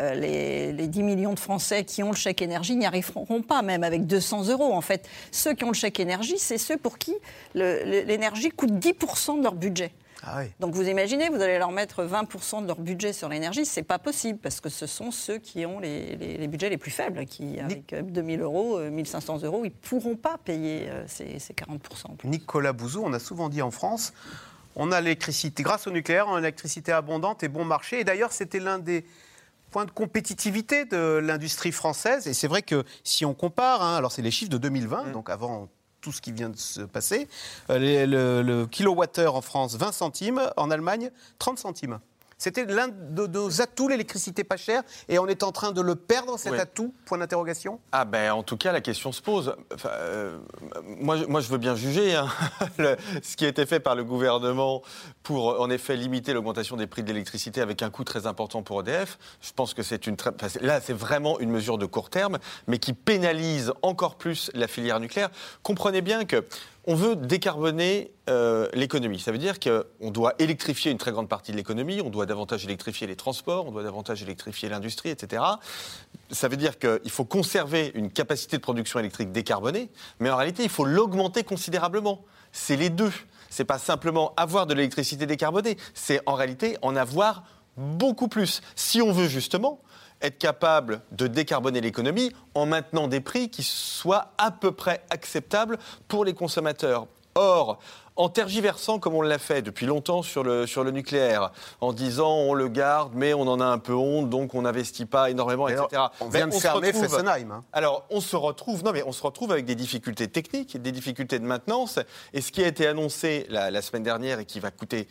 euh, les, les 10 millions de Français qui ont le chèque énergie n'y arriveront pas, même avec 200 euros. En fait, ceux qui ont le chèque énergie, c'est ceux pour qui l'énergie coûte 10% de leur budget. Ah oui. Donc vous imaginez, vous allez leur mettre 20% de leur budget sur l'énergie, c'est pas possible parce que ce sont ceux qui ont les, les- les budgets les plus faibles, qui avec euh, 2000 euros, euh, 1500 euros, ils pourront pas payer euh, ces, ces 40%. Nicolas Bouzou, on a souvent dit en France, on a l'électricité, grâce au nucléaire, on a l'électricité abondante et bon marché. Et d'ailleurs, c'était l'un des points de compétitivité de l'industrie française. Et c'est vrai que si on compare, hein, alors c'est les chiffres de 2020, donc avant tout ce qui vient de se passer, euh, les- le, le kilowattheure en France, 20 centimes, en Allemagne, 30 centimes. C'était l'un de nos atouts, l'électricité pas chère, et on est en train de le perdre, cet Oui. atout? Point d'interrogation. Ah ben en tout cas la question se pose. Enfin, euh, moi, je- moi je veux bien juger hein, le- ce qui a été fait par le gouvernement pour en effet limiter l'augmentation des prix de l'électricité avec un coût très important pour EDF. Je pense que c'est une très, enfin, c'est- là c'est vraiment une mesure de court terme, mais qui pénalise encore plus la filière nucléaire. Comprenez bien que on veut décarboner euh, l'économie. Ça veut dire qu'on doit électrifier une très grande partie de l'économie, on doit davantage électrifier les transports, on doit davantage électrifier l'industrie, etc. Ça veut dire qu'il faut conserver une capacité de production électrique décarbonée, mais en réalité, il faut l'augmenter considérablement. C'est les deux. C'est pas simplement avoir de l'électricité décarbonée, c'est en réalité en avoir beaucoup plus. Si on veut justement être capable de décarboner l'économie en maintenant des prix qui soient à peu près acceptables pour les consommateurs. Or, en tergiversant comme on l'a fait depuis longtemps sur le, sur le nucléaire, en disant on le garde, mais on en a un peu honte, donc on n'investit pas énormément, etc. on vient Ben, de fermer retrouve- Fessenheim. hein. alors, on se retrouve, non mais on se retrouve avec des difficultés techniques, des difficultés de maintenance. Et ce qui a été annoncé la, la semaine dernière et qui va coûter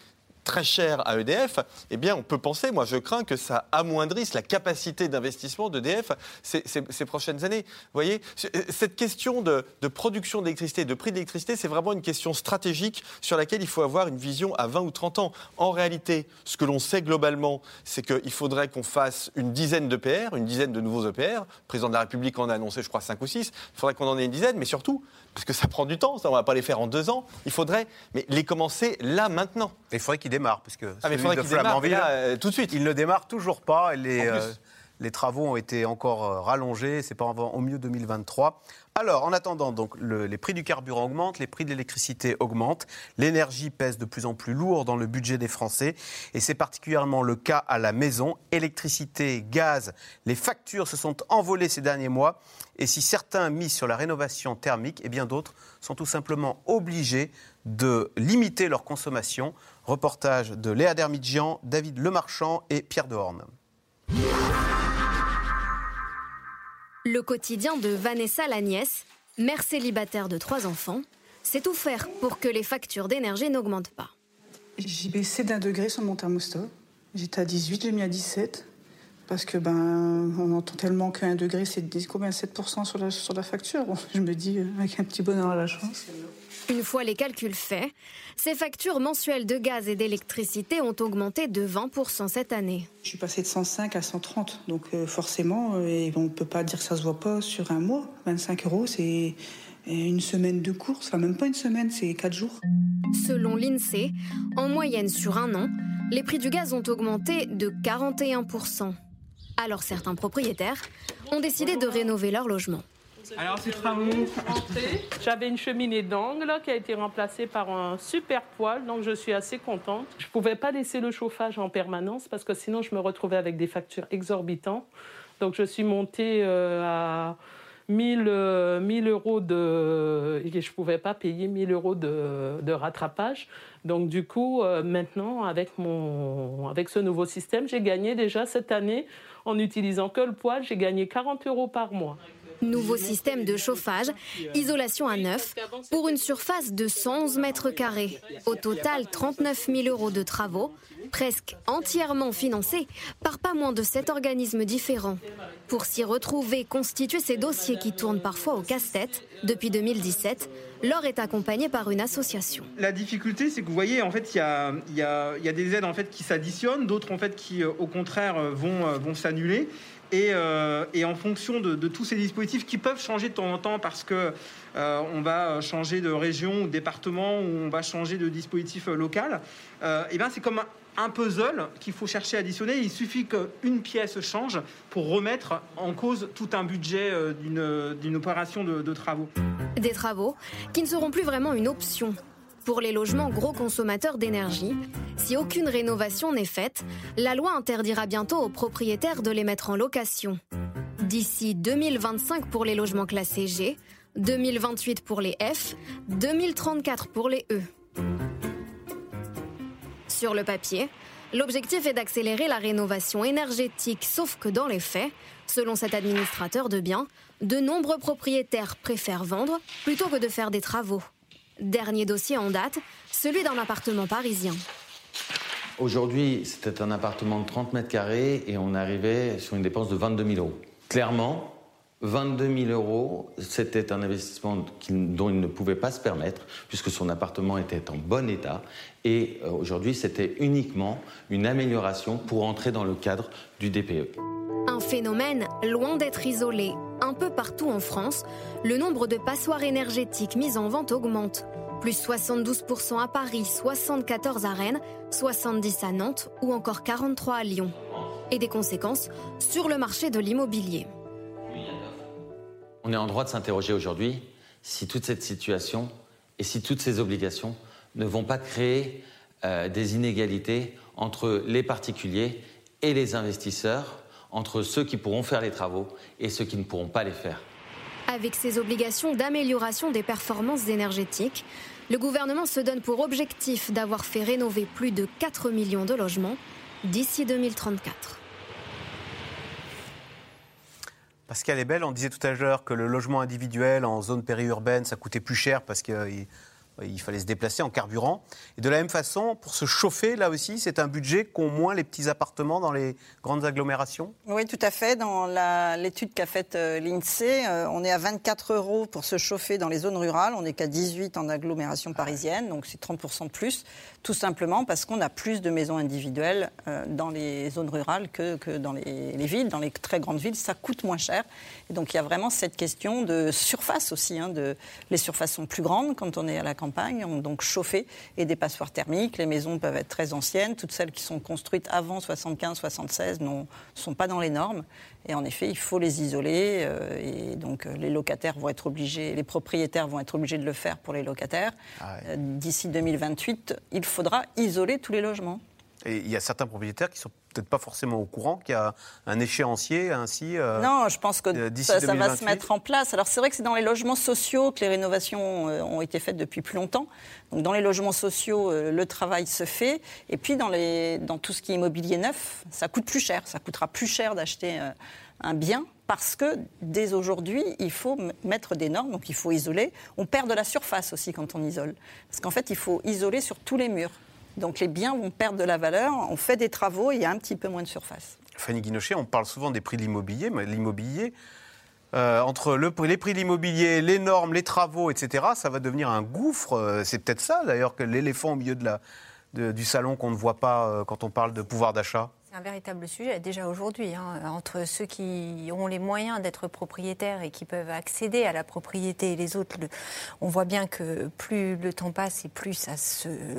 très cher à EDF, eh bien, on peut penser, moi je crains que ça amoindrisse la capacité d'investissement d'EDF ces, prochaines années. Vous voyez, cette question de, production d'électricité, de prix d'électricité, c'est vraiment une question stratégique sur laquelle il faut avoir une vision à 20 ou 30 ans. En réalité, ce que l'on sait globalement, c'est qu'il faudrait qu'on fasse une dizaine d'EPR, une dizaine de nouveaux EPR. Le président de la République en a annoncé, je crois, 5 ou 6. Il faudrait qu'on en ait une dizaine, mais surtout, parce que ça prend du temps, ça, on ne va pas les faire en deux ans, il faudrait mais les commencer là, maintenant. Il faudrait qu'il démarre, parce que Ah, mais il celui faudrait de qu'il démarre, Flamanville, mais là, euh, tout de suite. il ne démarre toujours pas. Et les, euh, les travaux ont été encore euh, rallongés. C'est pas avant au mieux 2023. Alors, en attendant, donc, le- les prix du carburant augmentent, les prix de l'électricité augmentent, l'énergie pèse de plus en plus lourd dans le budget des Français, et c'est particulièrement le cas à la maison. Électricité, gaz, les factures se sont envolées ces derniers mois, et si certains misent sur la rénovation thermique, et bien d'autres sont tout simplement obligés de limiter leur consommation. Reportage de Léa Dermidjian, David Lemarchand et Pierre Dehorne. Le quotidien de Vanessa Lagnès, mère célibataire de trois enfants, sait tout faire pour que les factures d'énergie n'augmentent pas. J'ai baissé d'un degré sur mon thermostat. J'étais à 18, j'ai mis à 17. Parce que ben, on entend tellement qu'un degré, c'est 10 combien 7% sur la, sur la facture? Bon, je me dis, euh, avec un petit bonheur à la chance. Une fois les calculs faits, ces factures mensuelles de gaz et d'électricité ont augmenté de 20% cette année. Je suis passée de 105 à 130. Donc euh, forcément, euh, et on ne peut pas dire que ça se voit pas sur un mois. 25 euros, c'est une semaine de course. Enfin, même pas une semaine, c'est 4 jours. Selon l'INSEE, en moyenne sur un an, les prix du gaz ont augmenté de 41%. Alors certains propriétaires ont décidé de rénover leur logement. Alors, ces travaux entrée. J'avais une cheminée d'angle qui a été remplacée par un super poêle, donc je suis assez contente. Je ne pouvais pas laisser le chauffage en permanence parce que sinon je me retrouvais avec des factures exorbitantes. Donc je suis montée euh, à 1000, euh, 1000 euros de... et je ne pouvais pas payer 1000 euros de, de rattrapage. Donc du coup, euh, maintenant, avec, mon, avec ce nouveau système, j'ai gagné déjà cette année, en utilisant que le poêle, j'ai gagné 40 euros par mois. Nouveau système de chauffage, isolation à neuf, pour une surface de 111 mètres carrés. Au total, 39 000 euros de travaux, presque entièrement financés par pas moins de sept organismes différents. Pour s'y retrouver, constituer ces dossiers qui tournent parfois au casse-tête, depuis 2017, Laure est accompagnée par une association. La difficulté, c'est que vous voyez, en fait, il y a, des aides en fait qui s'additionnent, d'autres en fait qui, euh, au contraire, euh, euh, vont s'annuler. Et, euh, et en fonction de, tous ces dispositifs qui peuvent changer de temps en temps parce que euh, on va changer de région ou de département ou on va changer de dispositif euh, local, euh, ben c'est comme un, puzzle qu'il faut chercher à additionner. Il suffit qu'une pièce change pour remettre en cause tout un budget d'une opération de travaux. Des travaux qui ne seront plus vraiment une option. Pour les logements gros consommateurs d'énergie, si aucune rénovation n'est faite, la loi interdira bientôt aux propriétaires de les mettre en location. D'ici 2025 pour les logements classés G, 2028 pour les F, 2034 pour les E. Sur le papier, l'objectif est d'accélérer la rénovation énergétique, sauf que dans les faits, selon cet administrateur de biens, de nombreux propriétaires préfèrent vendre plutôt que de faire des travaux. Dernier dossier en date, celui d'un appartement parisien. Aujourd'hui, c'était un appartement de 30 mètres carrés et on arrivait sur une dépense de 22 000 euros. Clairement, 22 000 euros, c'était un investissement dont il ne pouvait pas se permettre puisque son appartement était en bon état. Et euh, aujourd'hui, c'était uniquement une amélioration pour entrer dans le cadre du. DPE. Un phénomène loin d'être isolé. Un peu partout en France, le nombre de passoires énergétiques mises en vente augmente. Plus 72% à Paris, 74 à Rennes, 70 à Nantes ou encore 43 à Lyon. Et des conséquences sur le marché de l'immobilier. On est en droit de s'interroger aujourd'hui si toute cette situation et si toutes ces obligations ne vont pas créer euh, des inégalités entre les particuliers et les investisseurs entre ceux qui pourront faire les travaux et ceux qui ne pourront pas les faire. Avec ses obligations d'amélioration des performances énergétiques, le gouvernement se donne pour objectif d'avoir fait rénover plus de 4 millions de logements d'ici 2034. Pascal est belle, on disait tout à l'heure que le logement individuel en zone périurbaine, ça coûtait plus cher parce qu'il il fallait se déplacer en carburant. Et de la même façon, pour se chauffer, là aussi, c'est un budget qu'ont moins les petits appartements dans les grandes agglomérations Oui, tout à fait. Dans l'étude qu'a faite euh, l'INSEE, euh, on est à 24 euros pour se chauffer dans les zones rurales. On n'est qu'à 18 en agglomération parisienne, donc c'est 30% de plus tout simplement parce qu'on a plus de maisons individuelles euh, dans les zones rurales que, que dans les, villes. Dans les très grandes villes, ça coûte moins cher. Et donc il y a vraiment cette question de surface aussi. Hein, de, les surfaces sont plus grandes quand on est à la campagne, on donc chauffé et des passoires thermiques. Les maisons peuvent être très anciennes. Toutes celles qui sont construites avant 75-76 ne sont pas dans les normes. Et en effet, il faut les isoler. Euh, et donc, euh, les locataires vont être obligés, les propriétaires vont être obligés de le faire pour les locataires. Ah d'ici 2028, il faudra isoler tous les logements. Et il y a certains propriétaires qui sont peut-être pas forcément au courant qu'il y a un échéancier ainsi. Euh, non, je pense que euh, ça, va se mettre en place. Alors c'est vrai que c'est dans les logements sociaux que les rénovations euh, ont été faites depuis plus longtemps. Donc dans les logements sociaux, le travail se fait. Et puis dans, les, dans tout ce qui est immobilier neuf, ça coûte plus cher. Ça coûtera plus cher d'acheter un bien parce que dès aujourd'hui, il faut mettre des normes, donc il faut isoler. On perd de la surface aussi quand on isole. Parce qu'en fait, il faut isoler sur tous les murs. Donc les biens vont perdre de la valeur. On fait des travaux, il y a un petit peu moins de surface. Fanny Guinochet, on parle souvent des prix de l'immobilier, mais l'immobilier, euh, entre le, les prix de l'immobilier, les normes, les travaux, etc., ça va devenir un gouffre. Euh, c'est peut-être ça, d'ailleurs, que l'éléphant au milieu du salon qu'on ne voit pas euh, quand on parle de pouvoir d'achat c'est un véritable sujet déjà aujourd'hui, hein, entre ceux qui ont les moyens d'être propriétaires et qui peuvent accéder à la propriété et les autres. on voit bien que plus le temps passe et plus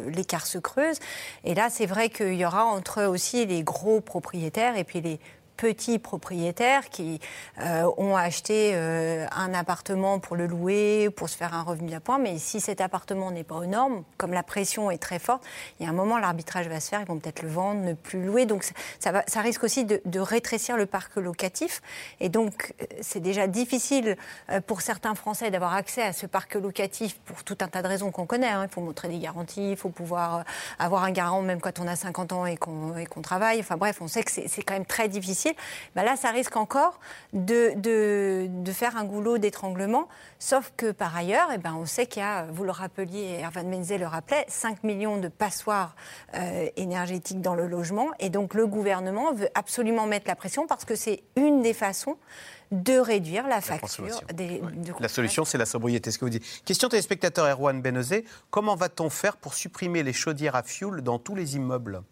l'écart se creuse. Et là, c'est vrai qu'il y aura entre eux aussi les gros propriétaires et puis les petits propriétaires qui euh, ont acheté euh, un appartement pour le louer, pour se faire un revenu à point. Mais si cet appartement n'est pas aux normes, comme la pression est très forte, il y a un moment, l'arbitrage va se faire, ils vont peut-être le vendre, ne plus louer. Donc ça, risque aussi de, de, rétrécir le parc locatif. Et donc euh, c'est déjà difficile pour certains Français d'avoir accès à ce parc locatif pour tout un tas de raisons qu'on connaît. Hein. Il faut montrer des garanties, il faut pouvoir avoir un garant même quand on a 50 ans et qu'on travaille. Enfin bref, on sait que c'est quand même très difficile. Bah là, ça risque encore de, de, faire un goulot d'étranglement. Sauf que par ailleurs, eh ben, on sait qu'il y a, vous le rappeliez, Erwan Menzel le rappelait, 5 millions de passoires euh, énergétiques dans le logement. Et donc le gouvernement veut absolument mettre la pression parce que c'est une des façons de réduire la facture. des, la solution, c'est la sobriété, ce que vous dites. Question téléspectateur Erwan Benezé, comment va-t-on faire pour supprimer les chaudières à fioul dans tous les immeubles?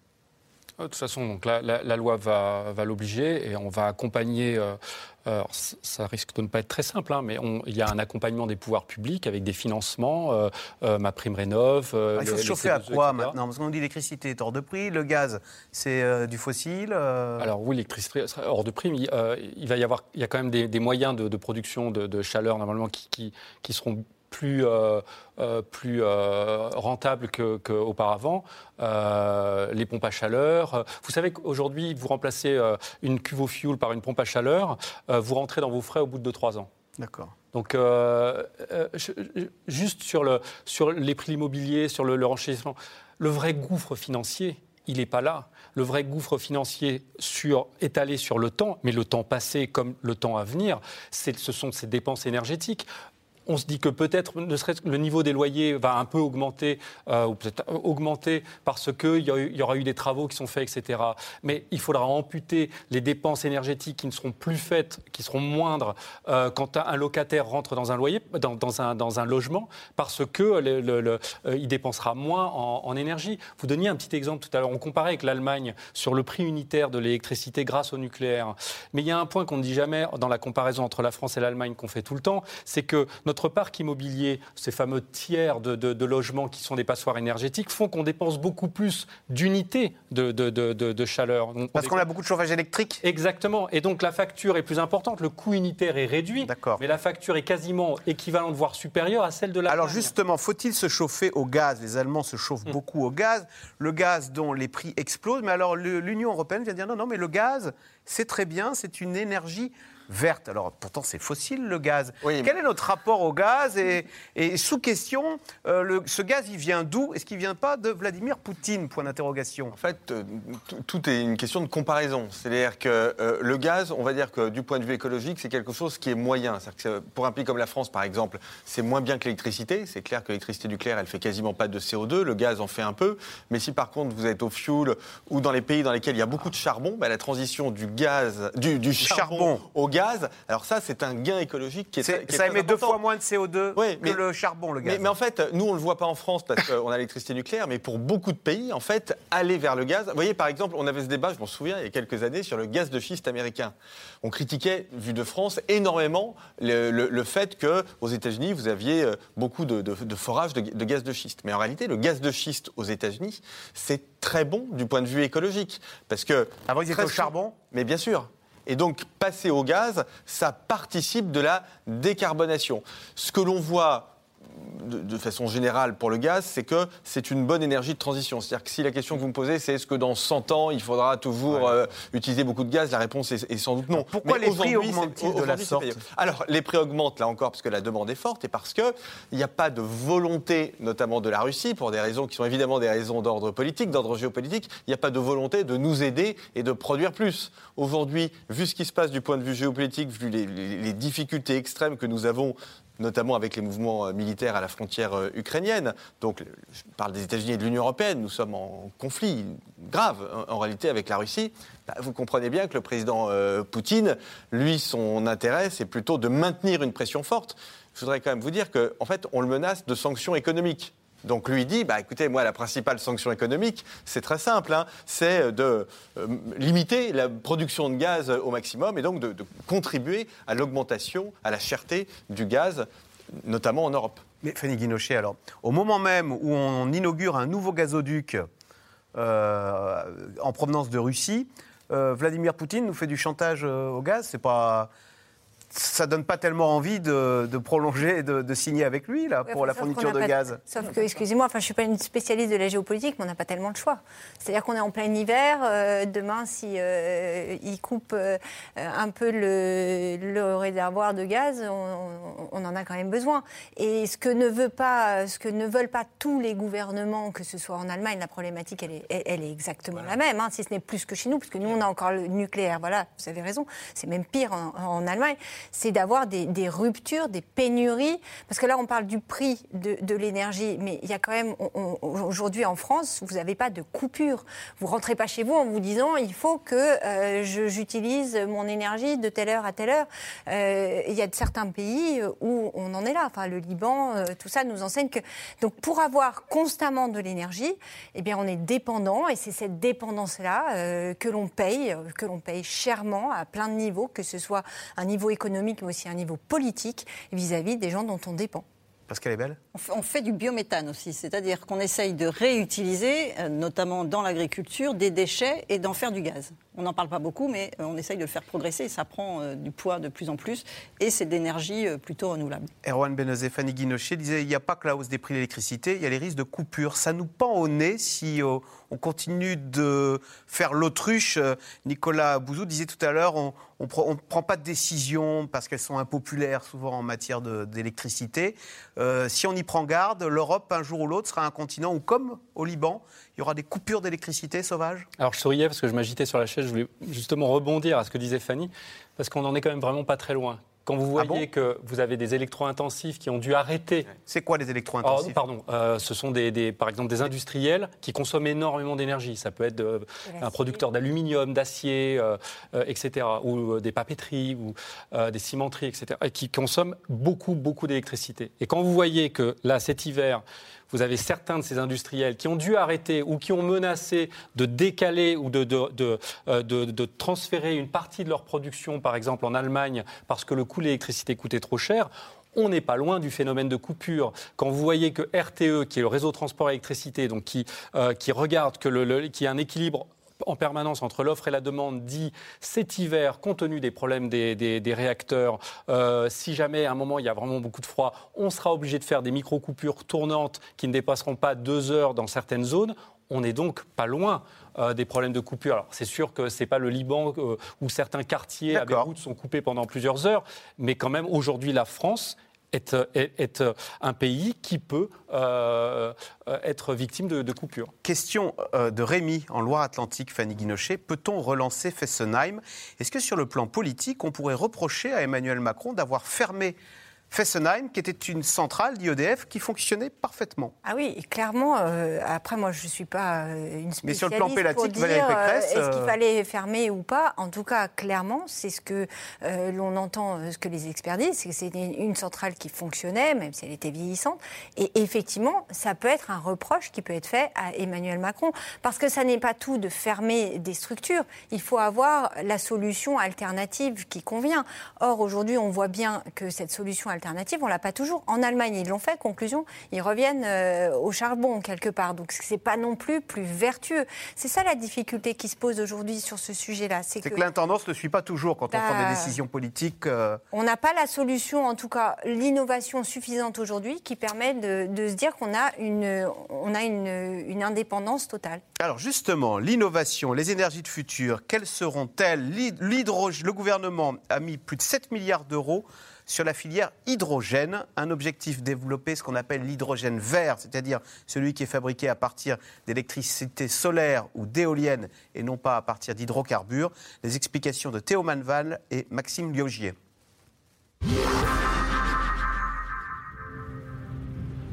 De toute façon, donc la, la, loi va, va l'obliger et on va accompagner. Euh, euh ça risque de ne pas être très simple, hein, mais on, il y a un accompagnement des pouvoirs publics avec des financements, euh, euh ma prime rénov. Euh, ah, il faut se chauffer à quoi maintenant? Parce qu'on dit l'électricité est hors de prix, le gaz c'est du fossile. Alors oui, l'électricité hors de prix, mais il, va y avoir, il y a quand même des, des moyens de, de production de, de, chaleur normalement qui, qui, qui seront plus, euh, euh, plus euh, rentable qu'auparavant. les pompes à chaleur. Vous savez qu'aujourd'hui, vous remplacez une cuve au fuel par une pompe à chaleur, vous rentrez dans vos frais au bout de 3 ans. D'accord. Donc, juste sur, le, sur les prix immobiliers, sur le, le renchérissement, le vrai gouffre financier, il n'est pas là. Le vrai gouffre financier sur, étalé sur le temps, mais le temps passé comme le temps à venir, ce sont ces dépenses énergétiques on se dit que peut-être ne serait le niveau des loyers va un peu augmenter, euh, ou peut-être augmenter parce qu'il y, y, aura eu des travaux qui sont faits, etc. Mais il faudra amputer les dépenses énergétiques qui ne seront plus faites, qui seront moindres euh, quand un locataire rentre dans un loyer, dans, un, logement, parce qu'il le, euh, dépensera moins en, en, énergie. Vous donniez un petit exemple tout à l'heure. On comparait avec l'Allemagne sur le prix unitaire de l'électricité grâce au nucléaire. Mais il y a un point qu'on ne dit jamais dans la comparaison entre la France et l'Allemagne qu'on fait tout le temps, c'est que notre notre parc immobilier, ces fameux tiers de, de, de logements qui sont des passoires énergétiques, font qu'on dépense beaucoup plus d'unités de, de, chaleur. Parce qu'on a beaucoup de chauffage électrique Exactement. Et donc la facture est plus importante, le coût unitaire est réduit, mais la facture est quasiment équivalente, voire supérieure à celle de la. Alors justement, faut-il se chauffer au gaz? Les Allemands se chauffent mm. beaucoup au gaz. Le gaz dont les prix explosent. Mais alors l'Union européenne vient dire non, non, mais le gaz, c'est très bien, c'est une énergie verte. Alors pourtant c'est fossile le gaz. Quel est notre rapport au gaz et, sous question, euh, le, ce gaz il vient d'où? Est-ce qu'il vient pas de Vladimir Poutine? Point d'interrogation. En fait, euh, tout est une question de comparaison. C'est-à-dire que euh, le gaz, on va dire que du point de vue écologique, c'est quelque chose qui est moyen. Que pour un pays comme la France, par exemple, c'est moins bien que l'électricité. C'est clair que l'électricité nucléaire, elle fait quasiment pas de CO2. Le gaz en fait un peu. Mais si par contre vous êtes au fuel ou dans les pays dans lesquels il y a beaucoup de charbon, bah, la transition du gaz, du, charbon, au gaz alors ça, c'est un gain écologique qui est, Ça émet deux fois moins de CO2 que le charbon, le gaz. Mais, en fait, nous, on ne le voit pas en France parce qu'on a l'électricité nucléaire, mais pour beaucoup de pays, en fait, aller vers le gaz. Vous voyez, par exemple, on avait ce débat, je m'en souviens, il y a quelques années, sur le gaz de schiste américain. On critiquait, vu de France, énormément le, fait qu'aux États-Unis, vous aviez euh, beaucoup de, de, forage de, de gaz de schiste. Mais en réalité, le gaz de schiste aux États-Unis, c'est très bon du point de vue écologique. Parce que. Avant, ils étaient au charbon? Mais bien sûr. Et donc, passer au gaz, ça participe de la décarbonation. Ce que l'on voit de, façon générale pour le gaz, c'est que c'est une bonne énergie de transition. C'est-à-dire que si la question que vous me posez, c'est est-ce que dans 100 ans, il faudra toujours euh, utiliser beaucoup de gaz, la réponse est, sans doute non. pourquoi les prix augmentent de la sorte? Alors, les prix augmentent, là encore, parce que la demande est forte et parce qu'il n'y a pas de volonté, notamment de la Russie, pour des raisons qui sont évidemment des raisons d'ordre politique, d'ordre géopolitique, il n'y a pas de volonté de nous aider et de produire plus. Aujourd'hui, vu ce qui se passe du point de vue géopolitique, vu les difficultés extrêmes que nous avons notamment avec les mouvements euh, militaires à la frontière euh, ukrainienne. Donc, je parle des États-Unis et de l'Union européenne. Nous sommes en conflit grave, en réalité, avec la Russie. Bah, vous comprenez bien que le président euh, Poutine, lui, son intérêt, c'est plutôt de maintenir une pression forte. Je voudrais quand même vous dire qu'en en fait, on le menace de sanctions économiques. Donc lui dit, bah, écoutez, moi, la principale sanction économique, c'est très simple, hein. c'est de euh, limiter la production de gaz au maximum et donc de, contribuer à l'augmentation, à la cherté du gaz, notamment en Europe. Mais Fanny Guinochet, alors, au moment même où on inaugure un nouveau gazoduc euh, en provenance de Russie, euh, Vladimir Poutine nous fait du chantage au gaz, c'est pas ça donne pas tellement envie de, prolonger, de, de, signer avec lui là pour la fourniture de gaz. Sauf que, excusez-moi, enfin, je suis pas une spécialiste de la géopolitique, mais on n'a pas tellement de choix. C'est-à-dire qu'on est en plein hiver. Euh, demain, si euh, il coupe euh, un peu le, le, réservoir de gaz, on, on, en a quand même besoin. Et ce que ne veut pas, ce que ne veulent pas tous les gouvernements, que ce soit en Allemagne, la problématique, elle est, elle est exactement la même, hein, si ce n'est plus que chez nous, parce que nous, on a encore le nucléaire. Voilà, vous avez raison. C'est même pire en, en Allemagne c'est d'avoir des, ruptures, des pénuries. Parce que là, on parle du prix de, l'énergie, mais il y a quand même, aujourd'hui en France, vous n'avez pas de coupure. Vous rentrez pas chez vous en vous disant, il faut que euh, j'utilise mon énergie de telle heure à telle heure. Euh, il y a certains pays où on en est là. Enfin, le Liban, euh, tout ça nous enseigne que. Donc, pour avoir constamment de l'énergie, eh bien, on est dépendant, et c'est cette dépendance-là que l'on paye, que l'on paye chèrement à plein de niveaux, que ce soit un niveau économique mais aussi à un niveau politique vis-à-vis des gens dont on dépend. Parce qu'elle est belle on fait, du biométhane aussi, c'est-à-dire qu'on essaye de réutiliser, euh, notamment dans l'agriculture, des déchets et d'en faire du gaz. On n'en parle pas beaucoup, mais euh, on essaye de le faire progresser et ça prend euh, du poids de plus en plus et c'est d'énergie plutôt renouvelable. Erwan Benazé, Fanny Guinochet disait il n'y a pas que la hausse des prix de l'électricité, il y a les risques de coupure. Ça nous pend au nez si on continue de faire l'autruche. Nicolas Bouzou disait tout à l'heure on ne prend pas de décision parce qu'elles sont impopulaires souvent en matière d'électricité. Euh, si on y prend garde, l'Europe, un jour ou l'autre, sera un continent où, comme au Liban, il y aura des coupures d'électricité sauvages Alors je souriais parce que je m'agitais sur la chaise, je voulais justement rebondir à ce que disait Fanny, parce qu'on n'en est quand même vraiment pas très loin. Quand vous ah voyez que vous avez des électro-intensifs qui ont dû arrêter. C'est quoi les électro-intensifs Pardon, euh, ce sont des, par exemple des industriels qui consomment énormément d'énergie. Ça peut être euh, un producteur d'aluminium, d'acier, euh, etc., ou des papeteries, ou des cimenteries, etc., qui consomment beaucoup, beaucoup d'électricité. Et quand vous voyez que là, cet hiver, vous avez certains de ces industriels qui ont dû arrêter ou qui ont menacé de décaler ou de, de, euh, transférer une partie de leur production, par exemple en Allemagne, parce que le coût de l'électricité coûtait trop cher on n'est pas loin du phénomène de coupure. Quand vous voyez que RTE, qui est le réseau transport électricité, donc qui, euh, qui regarde que le, qu'il y a un équilibre en permanence entre l'offre et la demande dit cet hiver, compte tenu des problèmes des, réacteurs, euh, si jamais à un moment il y a vraiment beaucoup de froid, on sera obligé de faire des micro-coupures tournantes qui ne dépasseront pas deux heures dans certaines zones. On n'est donc pas loin euh, des problèmes de coupure. Alors c'est sûr que ce n'est pas le Liban euh, où certains quartiers à Beyrouth sont coupés pendant plusieurs heures, mais quand même aujourd'hui la France est, est, un pays qui peut euh, être victime de, de coupures. Question de Rémi en Loire-Atlantique, Fanny Guinochet. Peut-on relancer Fessenheim? Est-ce que sur le plan politique, on pourrait reprocher à Emmanuel Macron d'avoir fermé Fessenheim, qui était une centrale d'IEDF qui fonctionnait parfaitement. Ah oui, clairement. Euh, après, moi, je ne suis pas euh, une spécialiste Mais sur le plan pélatique, pour dire, euh, Est-ce qu'il fallait fermer ou pas En tout cas, clairement, c'est ce que l'on entend, ce que les experts disent, c'est que c'était une centrale qui fonctionnait, même si elle était vieillissante. Et effectivement, ça peut être un reproche qui peut être fait à Emmanuel Macron. Parce que ça n'est pas tout de fermer des structures. Il faut avoir la solution alternative qui convient. Or, aujourd'hui, on voit bien que cette solution alternative alternative, on l'a pas toujours. En Allemagne, ils l'ont fait. Conclusion, ils reviennent euh, au charbon quelque part. Donc c'est pas non plus plus vertueux. C'est ça la difficulté qui se pose aujourd'hui sur ce sujet-là. C'est que, l'intendance ne suit pas toujours quand on prend des bah, décisions politiques. Euh. On n'a pas la solution, en tout cas l'innovation suffisante aujourd'hui, qui permet de, se dire qu'on a une, on a une, une indépendance totale. Alors justement, l'innovation, les énergies de futur, quelles seront-elles? Le gouvernement a mis plus de 7 milliards d'euros sur la filière hydrogène, un objectif développé, ce qu'on appelle l'hydrogène vert, c'est-à-dire celui qui est fabriqué à partir d'électricité solaire ou d'éolienne et non pas à partir d'hydrocarbures. Les explications de Théo Manval et Maxime Liogier.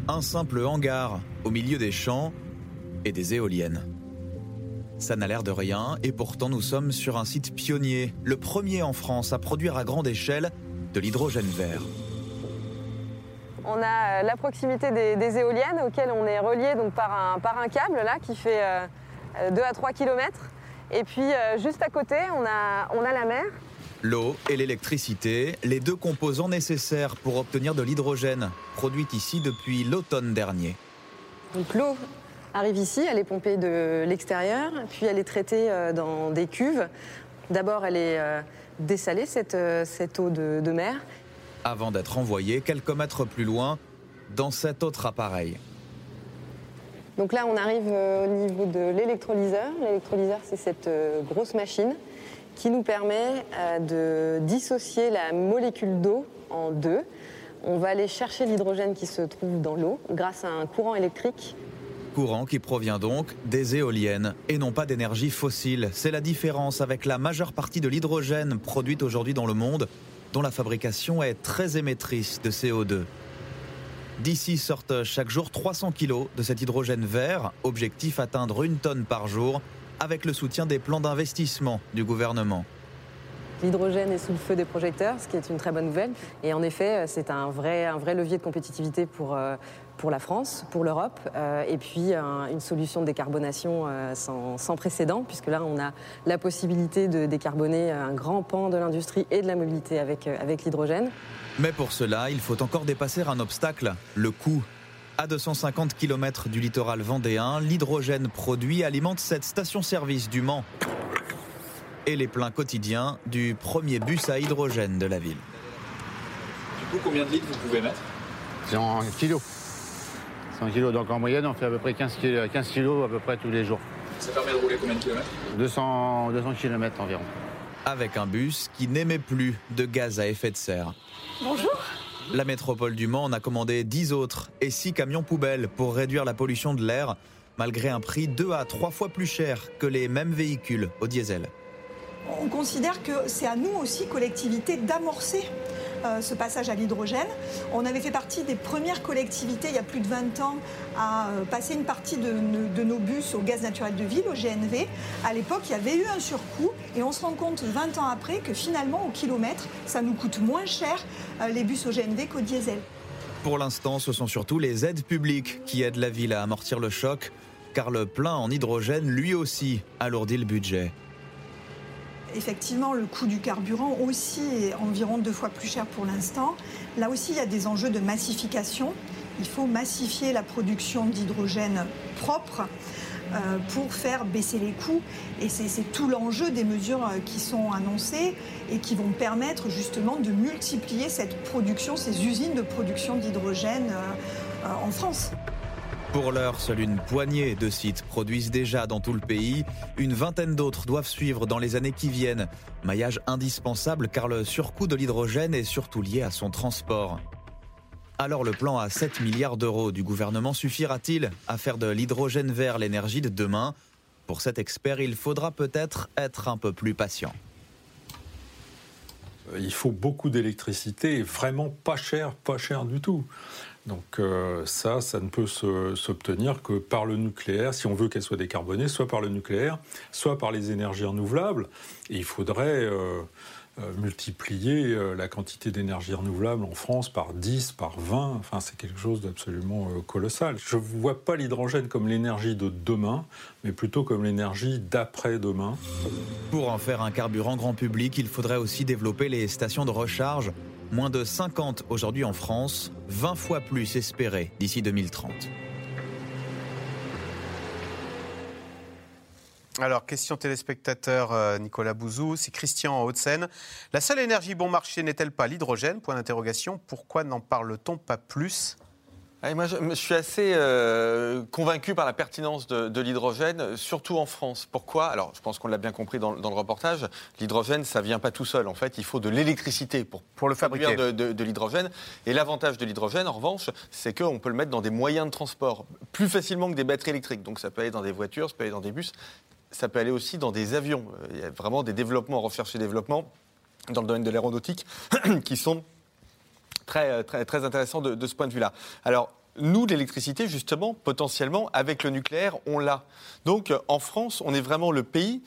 Un simple hangar au milieu des champs et des éoliennes. Ça n'a l'air de rien et pourtant nous sommes sur un site pionnier, le premier en France à produire à grande échelle de l'hydrogène vert. On a euh, la proximité des, éoliennes auxquelles on est relié donc par, un, par un câble là, qui fait 2 euh, à 3 km. Et puis euh, juste à côté, on a, on a la mer. L'eau et l'électricité, les deux composants nécessaires pour obtenir de l'hydrogène, produite ici depuis l'automne dernier. Donc l'eau arrive ici, elle est pompée de l'extérieur, puis elle est traitée dans des cuves. D'abord, elle est dessaler cette, euh, cette eau de, mer. Avant d'être envoyée quelques mètres plus loin dans cet autre appareil. Donc là, on arrive euh, au niveau de l'électrolyseur. L'électrolyseur, c'est cette euh, grosse machine qui nous permet de dissocier la molécule d'eau en deux. On va aller chercher l'hydrogène qui se trouve dans l'eau grâce à un courant électrique Courant qui provient donc des éoliennes et non pas d'énergie fossile. C'est la différence avec la majeure partie de l'hydrogène produite aujourd'hui dans le monde, dont la fabrication est très émettrice de CO2. D'ici sortent chaque jour 300 kg de cet hydrogène vert, objectif atteindre une tonne par jour, avec le soutien des plans d'investissement du gouvernement. L'hydrogène est sous le feu des projecteurs, ce qui est une très bonne nouvelle. Et en effet, c'est un vrai, un vrai levier de compétitivité pour, euh, pour la France, pour l'Europe, euh, et puis une solution de décarbonation euh, sans, précédent, puisque là, on a la possibilité de décarboner un grand pan de l'industrie et de la mobilité avec, avec l'hydrogène. Mais pour cela, il faut encore dépasser un obstacle, le coût. À 250 km du littoral vendéen, l'hydrogène produit alimente cette station-service du Mans et les pleins quotidiens du premier bus à hydrogène de la ville. Du coup, combien de litres vous pouvez mettre? 100 kilos. 100 kilos, donc en moyenne, on fait à peu près 15 kilos, 15 kilos à peu près tous les jours. Ça permet de rouler combien de kilomètres? 200, 200 km environ. Avec un bus qui n'émet plus de gaz à effet de serre. Bonjour. La métropole du Mans en a commandé 10 autres et 6 camions poubelles pour réduire la pollution de l'air, malgré un prix 2 à 3 fois plus cher que les mêmes véhicules au diesel on considère que c'est à nous aussi, collectivités, d'amorcer euh, ce passage à l'hydrogène. On avait fait partie des premières collectivités il y a plus de 20 ans à euh, passer une partie de, nos bus au gaz naturel de ville, au GNV. À l'époque, il y avait eu un surcoût et on se rend compte 20 ans après que finalement, au kilomètre, ça nous coûte moins cher euh, les bus au GNV qu'au diesel. Pour l'instant, ce sont surtout les aides publiques qui aident la ville à amortir le choc, car le plein en hydrogène, lui aussi, alourdit le budget effectivement, le coût du carburant aussi est environ deux fois plus cher pour l'instant. Là aussi, il y a des enjeux de massification. Il faut massifier la production d'hydrogène propre euh, pour faire baisser les coûts. Et c'est tout l'enjeu des mesures euh, qui sont annoncées et qui vont permettre justement de multiplier cette production, ces usines de production d'hydrogène euh, en France. Pour l'heure, seule une poignée de sites produisent déjà dans tout le pays. Une vingtaine d'autres doivent suivre dans les années qui viennent. Maillage indispensable car le surcoût de l'hydrogène est surtout lié à son transport. Alors le plan à 7 milliards d'euros du gouvernement suffira-t-il à faire de l'hydrogène vert l'énergie de demain? Pour cet expert, il faudra peut-être être un peu plus patient. Il faut beaucoup d'électricité, vraiment pas cher, pas cher du tout. Donc euh, ça, ça ne peut s'obtenir que par le nucléaire, si on veut qu'elle soit décarbonée, soit par le nucléaire, soit par les énergies renouvelables. Et il faudrait euh, euh, multiplier la quantité d'énergie renouvelable en France par 10, par 20. Enfin, c'est quelque chose d'absolument colossal. Je ne vois pas l'hydrogène comme l'énergie de demain, mais plutôt comme l'énergie d'après-demain. Pour en faire un carburant grand public, il faudrait aussi développer les stations de recharge. Moins de 50 aujourd'hui en France, 20 fois plus espéré d'ici 2030. Alors, question téléspectateur euh, Nicolas Bouzou, c'est Christian en Haute-Seine. La seule énergie bon marché n'est-elle pas l'hydrogène? Point d'interrogation. Pourquoi n'en parle-t-on pas plus? Moi, je, suis assez euh, convaincu par la pertinence de, l'hydrogène, surtout en France. Pourquoi? Alors, je pense qu'on l'a bien compris dans, le reportage. L'hydrogène, ça vient pas tout seul. En fait, il faut de l'électricité pour, pour le fabriquer de, de l'hydrogène. Et l'avantage de l'hydrogène, en revanche, c'est qu'on peut le mettre dans des moyens de transport plus facilement que des batteries électriques. Donc, ça peut aller dans des voitures, ça peut aller dans des bus ça peut aller aussi dans des avions. Il y a vraiment des développements, recherche et développement dans le domaine de l'aéronautique qui sont très, très, intéressants de, ce point de vue-là. Alors, nous, l'électricité, justement, potentiellement, avec le nucléaire, on l'a. Donc, en France, on est vraiment le pays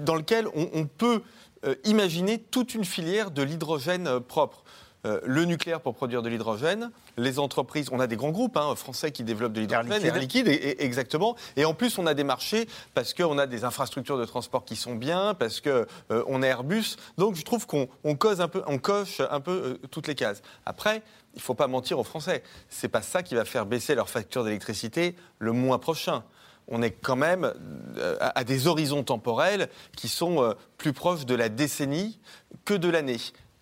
dans lequel on, peut euh, imaginer toute une filière de l'hydrogène euh, propre. Euh, le nucléaire pour produire de l'hydrogène, les entreprises, on a des grands groupes hein, français qui développent de l'hydrogène, liquide, liquide exactement, et en plus on a des marchés parce qu'on a des infrastructures de transport qui sont bien, parce qu'on euh, on est Airbus, donc je trouve qu'on cause un peu, on coche un peu euh, toutes les cases. Après, il ne faut pas mentir aux Français, c'est pas ça qui va faire baisser leur facture d'électricité le mois prochain. On est quand même à des horizons temporels qui sont plus proches de la décennie que de l'année.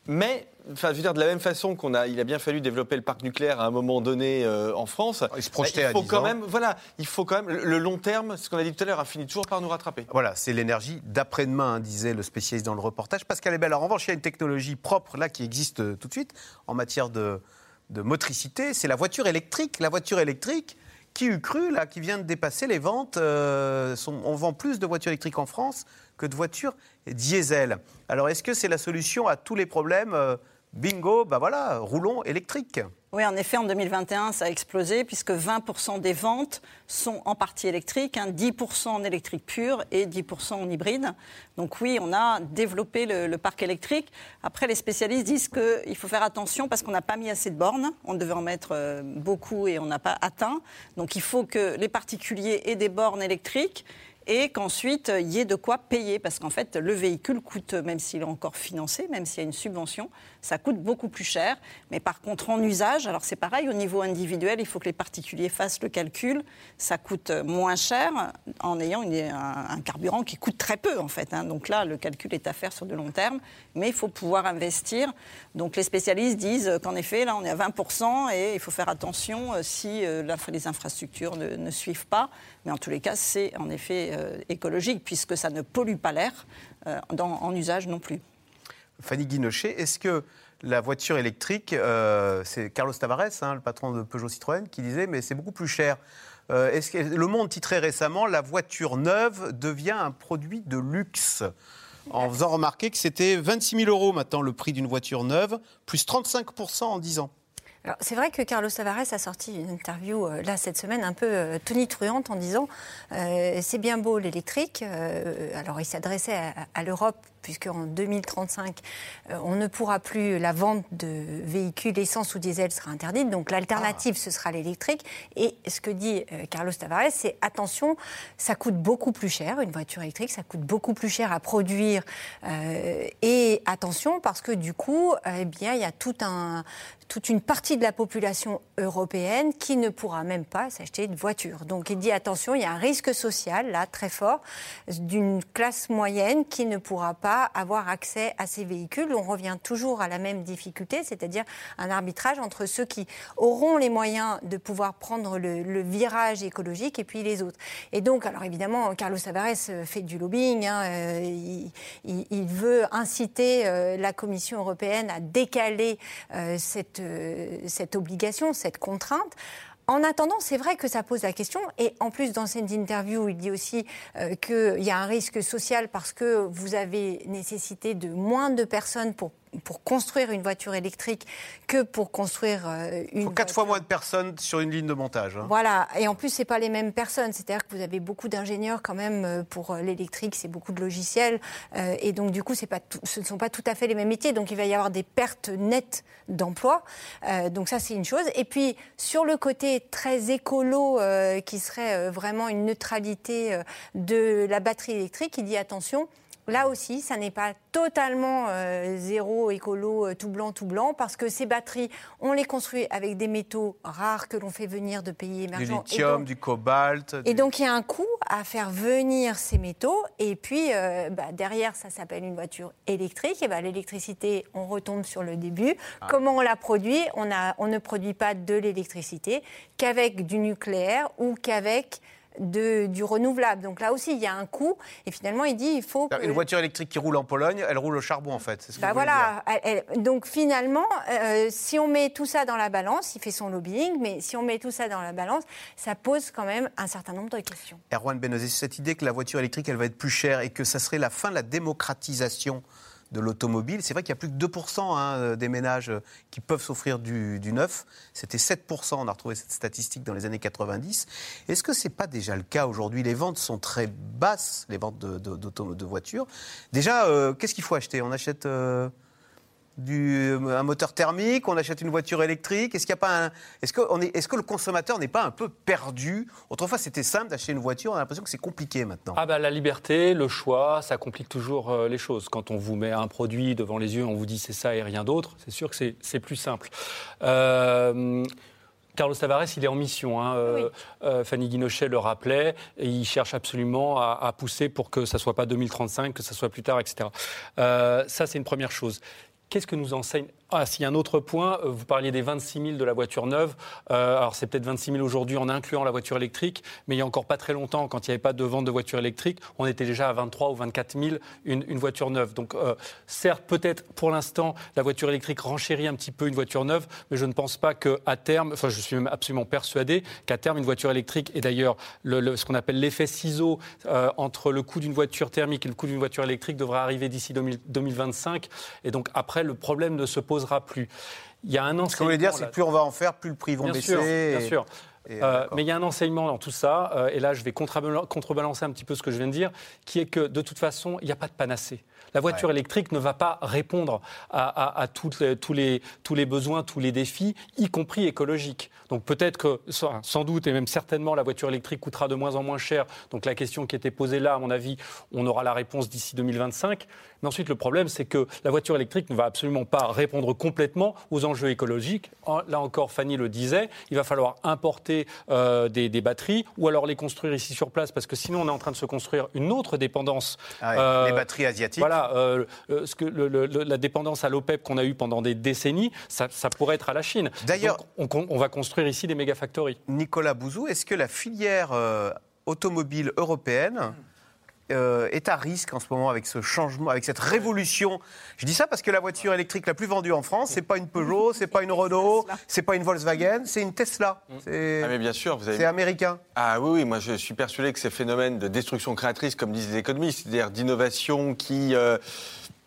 Mais Enfin, je veux dire, de la même façon qu'on a, il a bien fallu développer le parc nucléaire à un moment donné euh, en France. Il se projetait il faut quand même, voilà, il faut quand même le long terme. Ce qu'on a dit tout à l'heure a fini toujours par nous rattraper. Voilà, c'est l'énergie d'après-demain, hein, disait le spécialiste dans le reportage. Pascal Ebel. En revanche, il y a une technologie propre là qui existe euh, tout de suite en matière de, de motricité. C'est la voiture électrique. La voiture électrique. Qui eût cru, là, qui vient de dépasser les ventes euh, On vend plus de voitures électriques en France que de voitures diesel. Alors, est-ce que c'est la solution à tous les problèmes bingo, bah voilà, roulons électrique. Oui, en effet, en 2021, ça a explosé puisque 20% des ventes sont en partie électriques, 10% hein, en électrique pure et 10% en hybride. Donc oui, on a développé le, parc électrique. Après, les spécialistes disent qu'il faut faire attention parce qu'on n'a pas mis assez de bornes. On devait en mettre euh, beaucoup et on n'a pas atteint. Donc il faut que les particuliers aient des bornes électriques et qu'ensuite il y ait de quoi payer. Parce qu'en fait, le véhicule coûte, même s'il est encore financé, même s'il y a une subvention, ça coûte beaucoup plus cher. Mais par contre, en usage, alors c'est pareil, au niveau individuel, il faut que les particuliers fassent le calcul. Ça coûte moins cher en ayant un, carburant qui coûte très peu, en fait. Hein. Donc là, le calcul est à faire sur de long terme, mais il faut pouvoir investir. Donc les spécialistes disent qu'en effet, là, on est à 20% et il faut faire attention euh, si euh, les infrastructures ne, suivent pas. Mais en tous les cas, c'est en effet euh, écologique puisque ça ne pollue pas l'air en usage non plus. Fanny Guinochet, est-ce que la voiture électrique, euh, c'est Carlos Tavares, hein, le patron de Peugeot Citroën, qui disait mais c'est beaucoup plus cher. Euh, est-ce que le Monde titrait récemment la voiture neuve devient un produit de luxe en faisant remarquer que c'était 26 000 euros maintenant le prix d'une voiture neuve, plus 35% en 10 ans. Alors, c'est vrai que Carlos Tavares a sorti une interview euh, là cette semaine un peu tonitruante en disant c'est bien beau l'électrique. alors il s'adressait à l'Europe puisqu'en 2035 euh, on ne pourra plus la vente de véhicules essence ou diesel sera interdite. Donc l'alternative ce sera l'électrique. Et ce que dit euh, Carlos Tavares c'est attention ça coûte beaucoup plus cher une voiture électrique ça coûte beaucoup plus cher à produire euh, et attention parce que du coup eh bien il y a tout un toute une partie de la population européenne qui ne pourra même pas s'acheter de voiture. Donc il dit attention, il y a un risque social là très fort d'une classe moyenne qui ne pourra pas avoir accès à ces véhicules. On revient toujours à la même difficulté, c'est-à-dire un arbitrage entre ceux qui auront les moyens de pouvoir prendre le, virage écologique et puis les autres. Et donc, alors évidemment, Carlos Tavares euh, fait du lobbying. hein, euh, il, veut inciter euh, la Commission européenne à décaler cette obligation, cette contrainte. En attendant, c'est vrai que ça pose la question. Et en plus, dans cette interview, il dit aussi euh, qu'il y a un risque social parce que vous avez nécessité de moins de personnes pour, pour construire une voiture électrique que pour construire euh, une. Il faut quatre fois moins de personnes sur une ligne de montage. hein. Voilà, et en plus, c'est pas les mêmes personnes. C'est-à-dire que vous avez beaucoup d'ingénieurs quand même euh, pour euh, l'électrique, c'est beaucoup de logiciels, euh, et donc du coup, c'est pas tout- ce ne sont pas tout à fait les mêmes métiers. Donc il va y avoir des pertes nettes d'emplois. Euh, donc ça, c'est une chose. Et puis sur le côté très écolo, euh, qui serait vraiment une neutralité de la batterie électrique, il dit attention. Là aussi, ça n'est pas totalement euh, zéro écolo, euh, tout blanc, tout blanc, parce que ces batteries, on les construit avec des métaux rares que l'on fait venir de pays Du émergents. Et lithium, donc- du cobalt. et du- donc, il y a un coût à faire venir ces métaux. Et puis, euh, bah, derrière, ça s'appelle une voiture électrique. Et bah, l'électricité, on retombe sur le début. Ah. Comment on la produit? On, a, on ne produit pas de l'électricité qu'avec du nucléaire ou qu'avec de- du renouvelable. Donc là aussi, il y a un coût. Et finalement, il dit il faut que... Une voiture électrique qui roule en Pologne, elle roule au charbon en fait. c'est ce que Bah vous dire. donc finalement, euh, si on met tout ça dans la balance, il fait son lobbying, mais si on met tout ça dans la balance, ça pose quand même un certain nombre de questions. Erwan Benozé, cette idée que la voiture électrique, elle va être plus chère et que ça serait la fin de la démocratisation de l'automobile. C'est vrai qu'il y a plus que 2% hein, des ménages qui peuvent s'offrir du, du neuf. C'était 7%, on a retrouvé cette statistique dans les années 90. Est-ce que ce n'est pas déjà le cas aujourd'hui? Les ventes sont très basses, les ventes de, de voitures. Déjà, euh, qu'est-ce qu'il faut acheter? On achète... euh, du, un moteur thermique, on achète une voiture électrique. Est-ce qu'il y a pas un, est-ce que, on est, est-ce que le consommateur n'est pas un peu perdu? Autrefois, c'était simple d'acheter une voiture. On a l'impression que c'est compliqué maintenant. Ah bah la liberté, le choix, ça complique toujours euh, les choses. Quand on vous met un produit devant les yeux, on vous dit c'est ça et rien d'autre, c'est sûr que c'est- c'est plus simple. Euh, Carlos Tavares, il est en mission. hein. Euh, euh, Fanny Guinochet le rappelait. Et il cherche absolument à, à pousser pour que ça soit pas 2035, que ça soit plus tard, etc. Euh, ça, c'est une première chose. Qu'est-ce que nous enseigne Ah, s'il y a un autre point, euh, vous parliez des 26 000 de la voiture neuve. Euh, alors, c'est peut-être 26 000 aujourd'hui en incluant la voiture électrique, mais il y a encore pas très longtemps, quand il n'y avait pas de vente de voiture électrique, on était déjà à 23 ou 24 000 une, voiture neuve. Donc, euh, certes, peut-être pour l'instant, la voiture électrique renchérit un petit peu une voiture neuve, mais je ne pense pas qu'à terme, enfin, je suis même absolument persuadé qu'à terme, une voiture électrique, et d'ailleurs, le- ce qu'on appelle l'effet ciseau euh, entre le coût d'une voiture thermique et le coût d'une voiture électrique devrait arriver d'ici 2000 2025. Et donc, après, le problème ne se posera plus. Il y a un Ce que vous enseignement. voulez dire, c'est que plus on va en faire, plus le prix vont Bien baisser. sûr, et- bien sûr. et, Euh, mais il y a un enseignement dans tout ça, euh, et là je vais contrebal- contrebalancer un petit peu ce que je viens de dire, qui est que de toute façon, il n'y a pas de panacée. La voiture électrique ne va pas répondre à, à- à toutes les- tous, les, tous les besoins, tous les défis, y compris écologiques. Donc peut-être que, sans doute, et même certainement, la voiture électrique coûtera de moins en moins cher. Donc la question qui était posée là, à mon avis, on aura la réponse d'ici 2025. Mais ensuite, le problème, c'est que la voiture électrique ne va absolument pas répondre complètement aux enjeux écologiques. Là encore, Fanny le disait, il va falloir importer euh, des, des batteries ou alors les construire ici sur place parce que sinon on est en train de se construire une autre dépendance. Ah ouais, les batteries asiatiques. Voilà, euh, euh, ce que le- le- le- la dépendance à l'OPEP qu'on a eue pendant des décennies, ça, ça pourrait être à la Chine. D'ailleurs- on, on va construire ici des méga factories. Nicolas Bouzou, est-ce que la filière euh, automobile européenne euh, est à risque en ce moment avec ce changement, avec cette révolution Je dis ça parce que la voiture électrique la plus vendue en France, c'est pas une Peugeot, c'est pas une Renault, c'est pas une Volkswagen, c'est une Tesla. C'est Ah mais bien sûr, vous avez... c'est américain. Ah oui, oui, moi je suis persuadé que ces phénomènes de destruction créatrice, comme disent les économistes, c'est-à-dire d'innovation qui euh,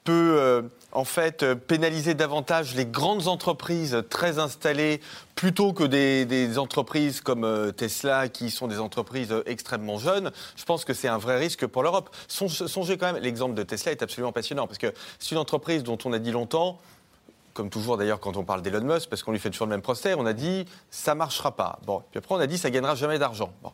peut euh, en fait, euh, pénaliser davantage les grandes entreprises très installées plutôt que des, entreprises comme euh, Tesla qui sont des entreprises euh, extrêmement jeunes, je pense que c'est un vrai risque pour l'Europe. Songe- Songez quand même, l'exemple de Tesla est absolument passionnant parce que c'est une entreprise dont on a dit longtemps, comme toujours d'ailleurs quand on parle d'Elon Musk, parce qu'on lui fait toujours le même procès, on a dit ça marchera pas. Bon, puis après on a dit ça gagnera jamais d'argent. Bon.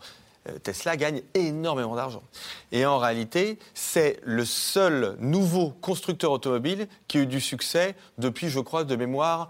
Euh, Tesla gagne énormément d'argent. Et en réalité, c'est le seul nouveau constructeur automobile qui a eu du succès depuis, je crois, de mémoire,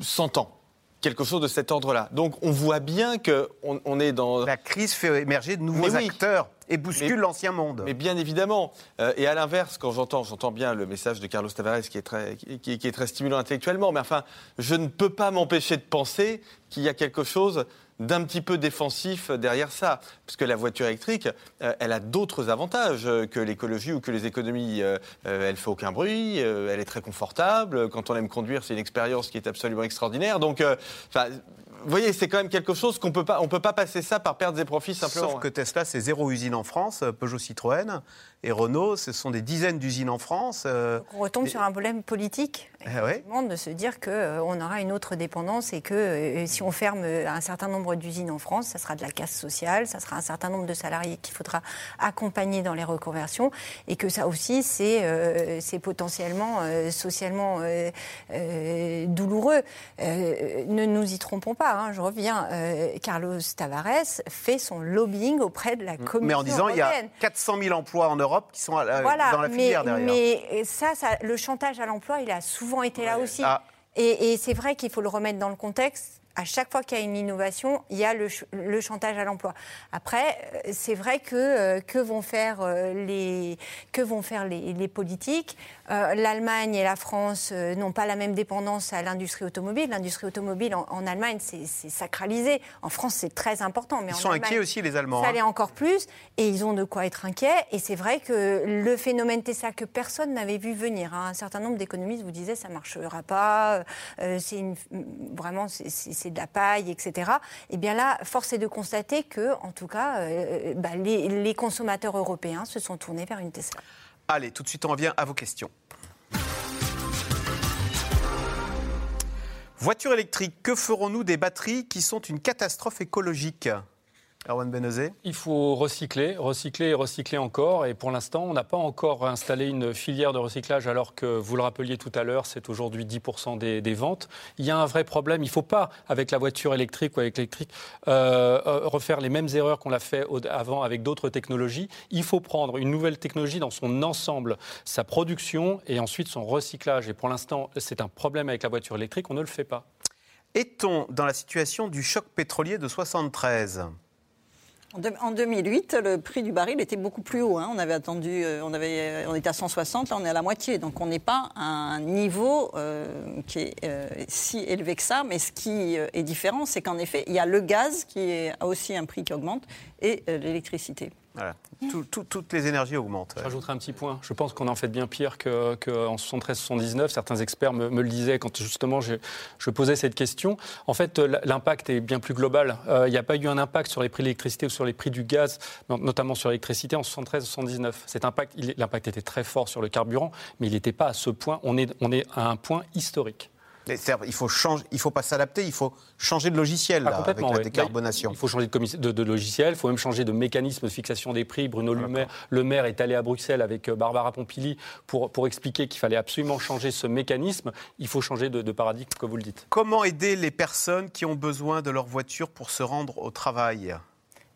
100 ans. Quelque chose de cet ordre-là. Donc on voit bien qu'on on est dans... La crise fait émerger de nouveaux oui. acteurs et bouscule l'ancien monde. Mais bien évidemment. Euh, et à l'inverse, quand j'entends, j'entends bien le message de Carlos Tavares qui est très, qui est très stimulant intellectuellement. Mais enfin, je ne peux pas m'empêcher de penser qu'il y a quelque chose d'un petit peu défensif derrière ça. Parce que la voiture électrique, euh, elle a d'autres avantages que l'écologie ou que les économies. Euh, euh, elle fait aucun bruit, euh, elle est très confortable. Quand on aime conduire, c'est une expérience qui est absolument extraordinaire. Donc, vous voyez, c'est quand même quelque chose qu'on peut pas, on peut pas passer ça par pertes et profits simplement. Sauf que Tesla, c'est zéro usine en France, Peugeot Citroën et Renault, ce sont des dizaines d'usines en France. euh, On retombe sur un problème politique. Eh ouais. de se dire qu'on aura une autre dépendance et que euh, si on ferme euh, un certain nombre d'usines en France, ça sera de la casse sociale, ça sera un certain nombre de salariés qu'il faudra accompagner dans les reconversions et que ça aussi, c'est euh, c'est potentiellement euh, socialement euh, euh, douloureux. Euh, ne nous y trompons pas, hein, je reviens. euh, Carlos Tavares fait son lobbying auprès de la Commission Mais en disant, il y a européenne. 400 000 emplois en Europe qui sont à la- Voilà, dans la mais, filière derrière. mais ça, ça, le chantage à l'emploi, il a souvent été là aussi. Ah. Et, et c'est vrai qu'il faut le remettre dans le contexte. À chaque fois qu'il y a une innovation, il y a le, ch- le chantage à l'emploi. Après, euh, c'est vrai que euh, que vont faire euh, les que vont faire les, les politiques Euh, L'Allemagne et la France n'ont pas la même dépendance à l'industrie automobile. L'industrie automobile en, en Allemagne, c'est sacralisé. En France, c'est très important. Mais Ils en sont Allemagne, inquiets aussi, les Allemands. Ça hein. l'est encore plus, et ils ont de quoi être inquiets. Et c'est vrai que le phénomène Tesla que personne n'avait vu venir, hein, un certain nombre d'économistes vous disaient ça marchera pas, c'est vraiment c'est- de la paille, etc. Et bien là, force est de constater que, en tout cas, euh, bah, les, les consommateurs européens se sont tournés vers une Tesla. Allez, tout de suite, on revient à vos questions. Voiture électrique, que ferons-nous des batteries qui sont une catastrophe écologique? Erwan Benezé Il faut recycler, recycler et recycler encore. Et pour l'instant, on n'a pas encore installé une filière de recyclage, alors que vous le rappeliez tout à l'heure, c'est aujourd'hui 10% des, des ventes. Il y a un vrai problème. Il ne faut pas, avec la voiture électrique ou avec l'électrique, euh, euh, refaire les mêmes erreurs qu'on l'a fait avant avec d'autres technologies. Il faut prendre une nouvelle technologie dans son ensemble, sa production et ensuite son recyclage. Et pour l'instant, c'est un problème avec la voiture électrique. On ne le fait pas. Est-on dans la situation du choc pétrolier de 73 En deux- En 2008, le prix du baril était beaucoup plus haut. hein. On avait attendu, euh, on, était à 160, là on est à la moitié. Donc on n'est pas à un niveau euh, qui est euh, si élevé que ça. Mais ce qui est différent, c'est qu'en effet, il y a le gaz qui a aussi un prix qui augmente et l'électricité. Voilà. Tout- tout- toutes les énergies augmentent. Je un petit point. Je pense qu'on en fait bien pire qu'en que en 73-79. Certains experts me, le disaient quand justement je, posais cette question. En fait, l- l'impact est bien plus global. Euh, Il n'y a pas eu un impact sur les prix de l'électricité ou sur les prix du gaz, notamment sur l'électricité en 73-79. Cet impact, l'impact était très fort sur le carburant, mais il n'était pas à ce point. On est à un point historique. Il faut changer, il faut pas s'adapter, il faut changer de logiciel là, Ah, avec complètement, la décarbonation. Il faut changer de, commis- de- de logiciel, il faut même changer de mécanisme de fixation des prix. Bruno Le Maire, Le Maire est allé à Bruxelles avec euh, Barbara Pompili pour, pour expliquer qu'il fallait absolument changer ce mécanisme. Il faut changer de, de paradigme, comme vous le dites. Comment aider les personnes qui ont besoin de leur voiture pour se rendre au travail?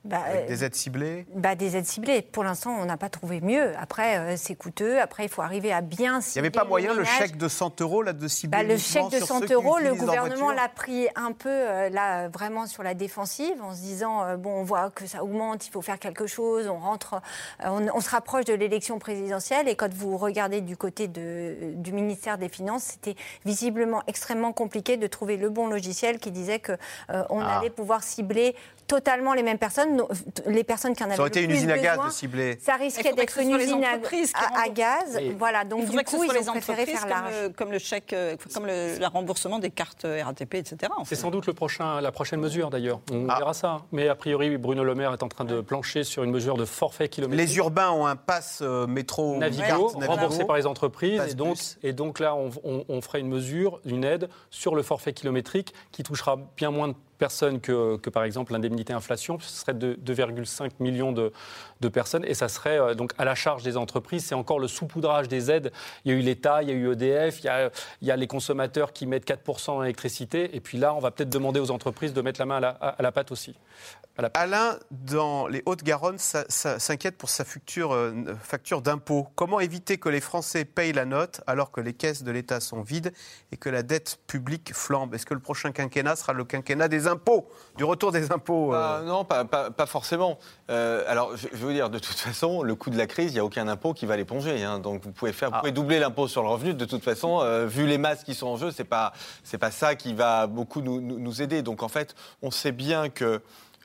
Bah, Avec euh, des aides ciblées bah, des aides ciblées. Pour l'instant, on n'a pas trouvé mieux. Après, euh, c'est coûteux. Après, il faut arriver à bien Il n'y cibler avait pas moyen, le chèque de 100 euros, là, de cibler Bah, le chèque de sur 100 ceux qui euros, le gouvernement l'a pris un peu euh, là vraiment sur la défensive en se disant euh, bon on voit que ça augmente, il faut faire quelque chose, on rentre, on, on se rapproche de l'élection présidentielle et quand vous regardez du côté de, du ministère des Finances, c'était visiblement extrêmement compliqué de trouver le bon logiciel qui disait que euh, on Ah. allait pouvoir cibler totalement les mêmes personnes, les personnes qui en avaient Ça aurait été le une plus usine à gaz besoin, de cibler. Ça risquait d'être une usine à, gaz. Oui. Voilà, donc du coup, ils les ont préféré faire comme, large. le, comme le chèque, euh, comme le, le remboursement des cartes euh, RATP, etc. en C'est sans doute le prochain, la prochaine mesure d'ailleurs. On Ah. verra ça. Mais a priori, Bruno Le Maire est en train de plancher sur une mesure de forfait kilométrique. Les urbains ont un pass euh, métro Navigo, carte Navigo. remboursé par les entreprises. Et donc, plus. et donc là, on, on- on ferait une mesure, une aide sur le forfait kilométrique qui touchera bien moins de personnes que, que, par exemple l'indemnité inflation. Ce serait de 2,5 millions de, personnes et ça serait euh, donc à la charge des entreprises. C'est encore le saupoudrage des aides. Il y a eu l'État, il y a eu EDF, il y a, il y a les consommateurs qui mettent 4% en électricité. Et puis là, on va peut-être demander aux entreprises de mettre la main à la, à la pâte aussi. Alain, dans les Hautes-Garonne, s'inquiète pour sa future, euh, facture d'impôt. Comment éviter que les Français payent la note alors que les caisses de l'État sont vides et que la dette publique flambe? Est-ce que le prochain quinquennat sera le quinquennat des impôts, du retour des impôts euh? Bah, non, pas, pas- pas forcément. Euh, alors, je, je veux vous dire, de toute façon, le coût de la crise, il n'y a aucun impôt qui va l'éponger. hein. donc, vous pouvez faire, vous pouvez doubler l'impôt sur le revenu. De toute façon, euh, vu les masses qui sont en jeu, c'est pas, c'est pas ça qui va beaucoup nous, nous- nous aider. Donc, en fait, on sait bien que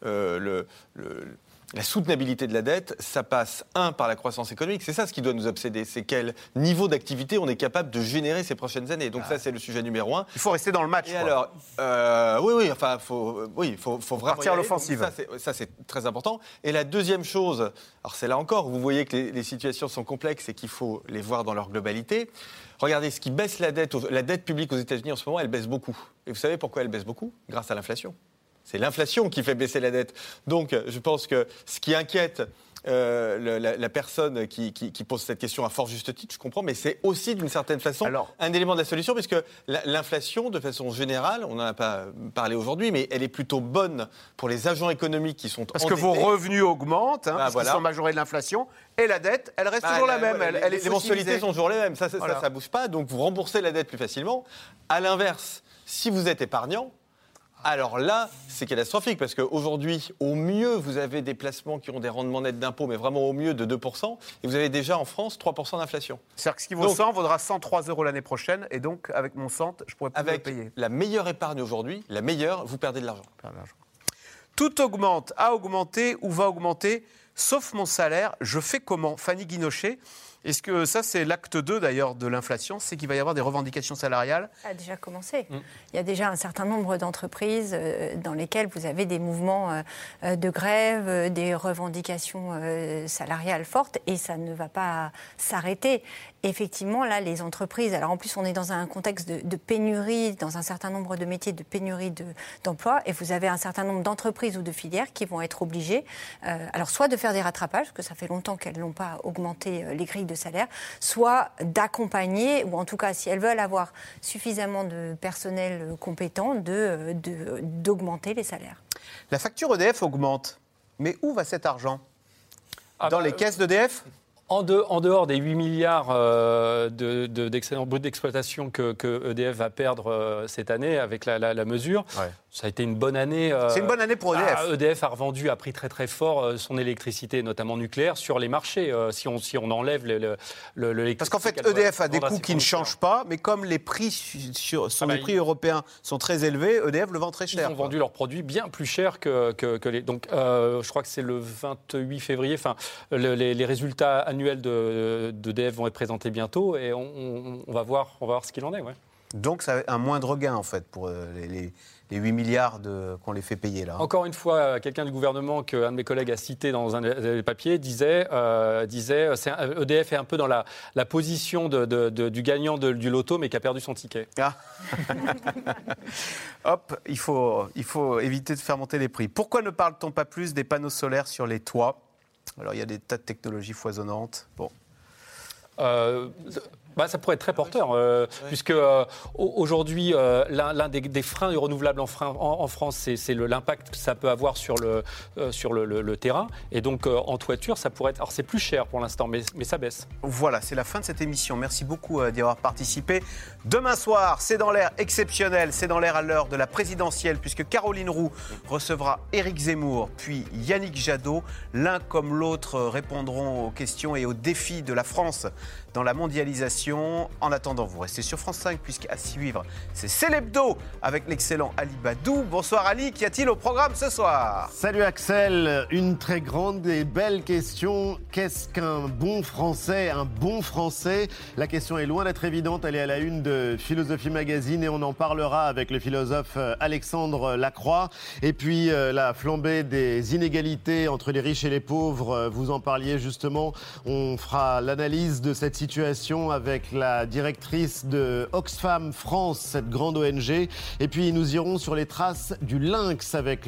euh, le- le- la soutenabilité de la dette, ça passe, un, par la croissance économique. C'est ça ce qui doit nous obséder. C'est quel niveau d'activité on est capable de générer ces prochaines années. Donc, ça, c'est le sujet numéro un. Il faut rester dans le match. Et quoi. alors, euh, oui, oui, enfin, faut, oui, faut, faut vraiment Partir à l'offensive. Ça, c'est- très important. Et la deuxième chose, alors c'est là encore, vous voyez que les, les situations sont complexes et qu'il faut les voir dans leur globalité. Regardez, ce qui baisse la dette, la dette publique aux États-Unis en ce moment, elle baisse beaucoup. Et vous savez pourquoi elle baisse beaucoup? Grâce à l'inflation. C'est l'inflation qui fait baisser la dette. Donc, je pense que ce qui inquiète euh, la, la personne qui, qui- qui pose cette question à fort juste titre, je comprends, mais c'est aussi d'une certaine façon un élément de la solution, puisque la- l'inflation, de façon générale, on n'en a pas parlé aujourd'hui, mais elle est plutôt bonne pour les agents économiques qui sont Parce que vos revenus augmentent, hein, Bah, parce voilà. qu'ils sont majorés de l'inflation, et la dette, elle reste Bah, toujours la la- même. Elle, les, elle est les mensualités sont toujours les mêmes. Ça, ça, Voilà. ça, ça bouge pas. Donc, vous remboursez la dette plus facilement. À l'inverse, si vous êtes épargnant, alors là, c'est catastrophique parce qu'aujourd'hui, au mieux, vous avez des placements qui ont des rendements nets d'impôt, mais vraiment au mieux de 2%, et vous avez déjà en France 3% d'inflation. C'est-à-dire que ce qui vaut Donc- 100 vaudra 103 euros l'année prochaine, et donc avec mon 100, je pourrais plus Avec le payer. la meilleure épargne aujourd'hui, la meilleure, vous perdez de l'argent. Tout augmente, a augmenté ou va augmenter, sauf mon salaire. Je fais comment? Fanny Guinochet est-ce que ça, c'est l'acte 2 d'ailleurs de l'inflation C'est qu'il va y avoir des revendications salariales? Ça a déjà commencé. Mm. Il y a déjà un certain nombre d'entreprises euh, dans lesquelles vous avez des mouvements euh, euh, de grève, des revendications salariales fortes, et ça ne va pas s'arrêter. Effectivement, là, les entreprises, alors en plus, on est dans un contexte de, de pénurie, dans un certain nombre de métiers de pénurie de- d'emplois, et vous avez un certain nombre d'entreprises ou de filières qui vont être obligées, euh, alors soit de faire des rattrapages, parce que ça fait longtemps qu'elles n'ont pas augmenté les grilles de salaire, soit d'accompagner, ou en tout cas, si elles veulent avoir suffisamment de personnel euh, compétent, de, euh, de- d'augmenter les salaires. La facture EDF augmente. Mais où va cet argent? Ah Dans bah, les caisses d'EDF En, de- en dehors des 8 milliards euh, de- de- d'excédent brut d'exploitation que, que EDF va perdre euh, cette année avec la, la- la mesure, ça a été une bonne année. euh, C'est une bonne année pour EDF. ah, EDF a revendu à prix très très fort euh, son électricité, notamment nucléaire, sur les marchés. euh, si, on, si on enlève le, le, le- l'électricité Parce qu'en fait, EDF a des coûts qui ne changent pas, mais comme les prix, su- sur, Ah bah, des prix ils- européens sont très élevés, EDF le vend très Ils cher. ont vendu leurs produits bien plus cher que, que- que les. Donc, je crois que c'est le 28 février. Enfin, le- les, les résultats annuels de d'EDF vont être présentés bientôt et on, on- on va voir, on va voir ce qu'il en est. Ouais. Donc, ça a un moindre gain, en fait, pour les, les- les 8 milliards qu'on les fait payer, là. Encore une fois, quelqu'un du gouvernement qu'un de mes collègues a cité dans un des papiers disait, euh, disait c'est un- EDF est un peu dans la, la position de- de- de- du gagnant du loto, mais qui a perdu son ticket. Ah. Hop, il faut, il faut éviter de faire monter les prix. Pourquoi ne parle-t-on pas plus des panneaux solaires sur les toits? Alors, il y a des tas de technologies foisonnantes. Bon. Euh, bah, ça pourrait être très porteur, euh, puisque euh, au- aujourd'hui, euh, l'un l'un des, des freins du renouvelable en, frein- en- en France, c'est- c'est le- l'impact que ça peut avoir sur le, euh, sur le, le- le terrain. Et donc, euh, en toiture, ça pourrait être. Alors, c'est plus cher pour l'instant, mais, mais ça baisse. Voilà, c'est la fin de cette émission. Merci beaucoup euh, d'y avoir participé. Demain soir, c'est dans l'air exceptionnel, c'est dans l'air à l'heure de la présidentielle, puisque Caroline Roux recevra Éric Zemmour, puis Yannick Jadot. L'un comme l'autre répondront aux questions et aux défis de la France dans la mondialisation. En attendant, vous restez sur France 5 puisqu'à suivre, c'est Célébdo avec l'excellent Ali Badou. Bonsoir Ali, qu'y a-t-il au programme ce soir? Salut Axel, une très grande et belle question. Qu'est-ce qu'un bon français Un bon français? La question est loin d'être évidente, elle est à la une de Philosophie Magazine et on en parlera avec le philosophe euh, Alexandre Lacroix. Et puis euh, la flambée des inégalités entre les riches et les pauvres, euh, vous en parliez justement. On fera l'analyse de cette situation avec la directrice de Oxfam France, cette grande ONG. Et puis nous irons sur les traces du lynx avec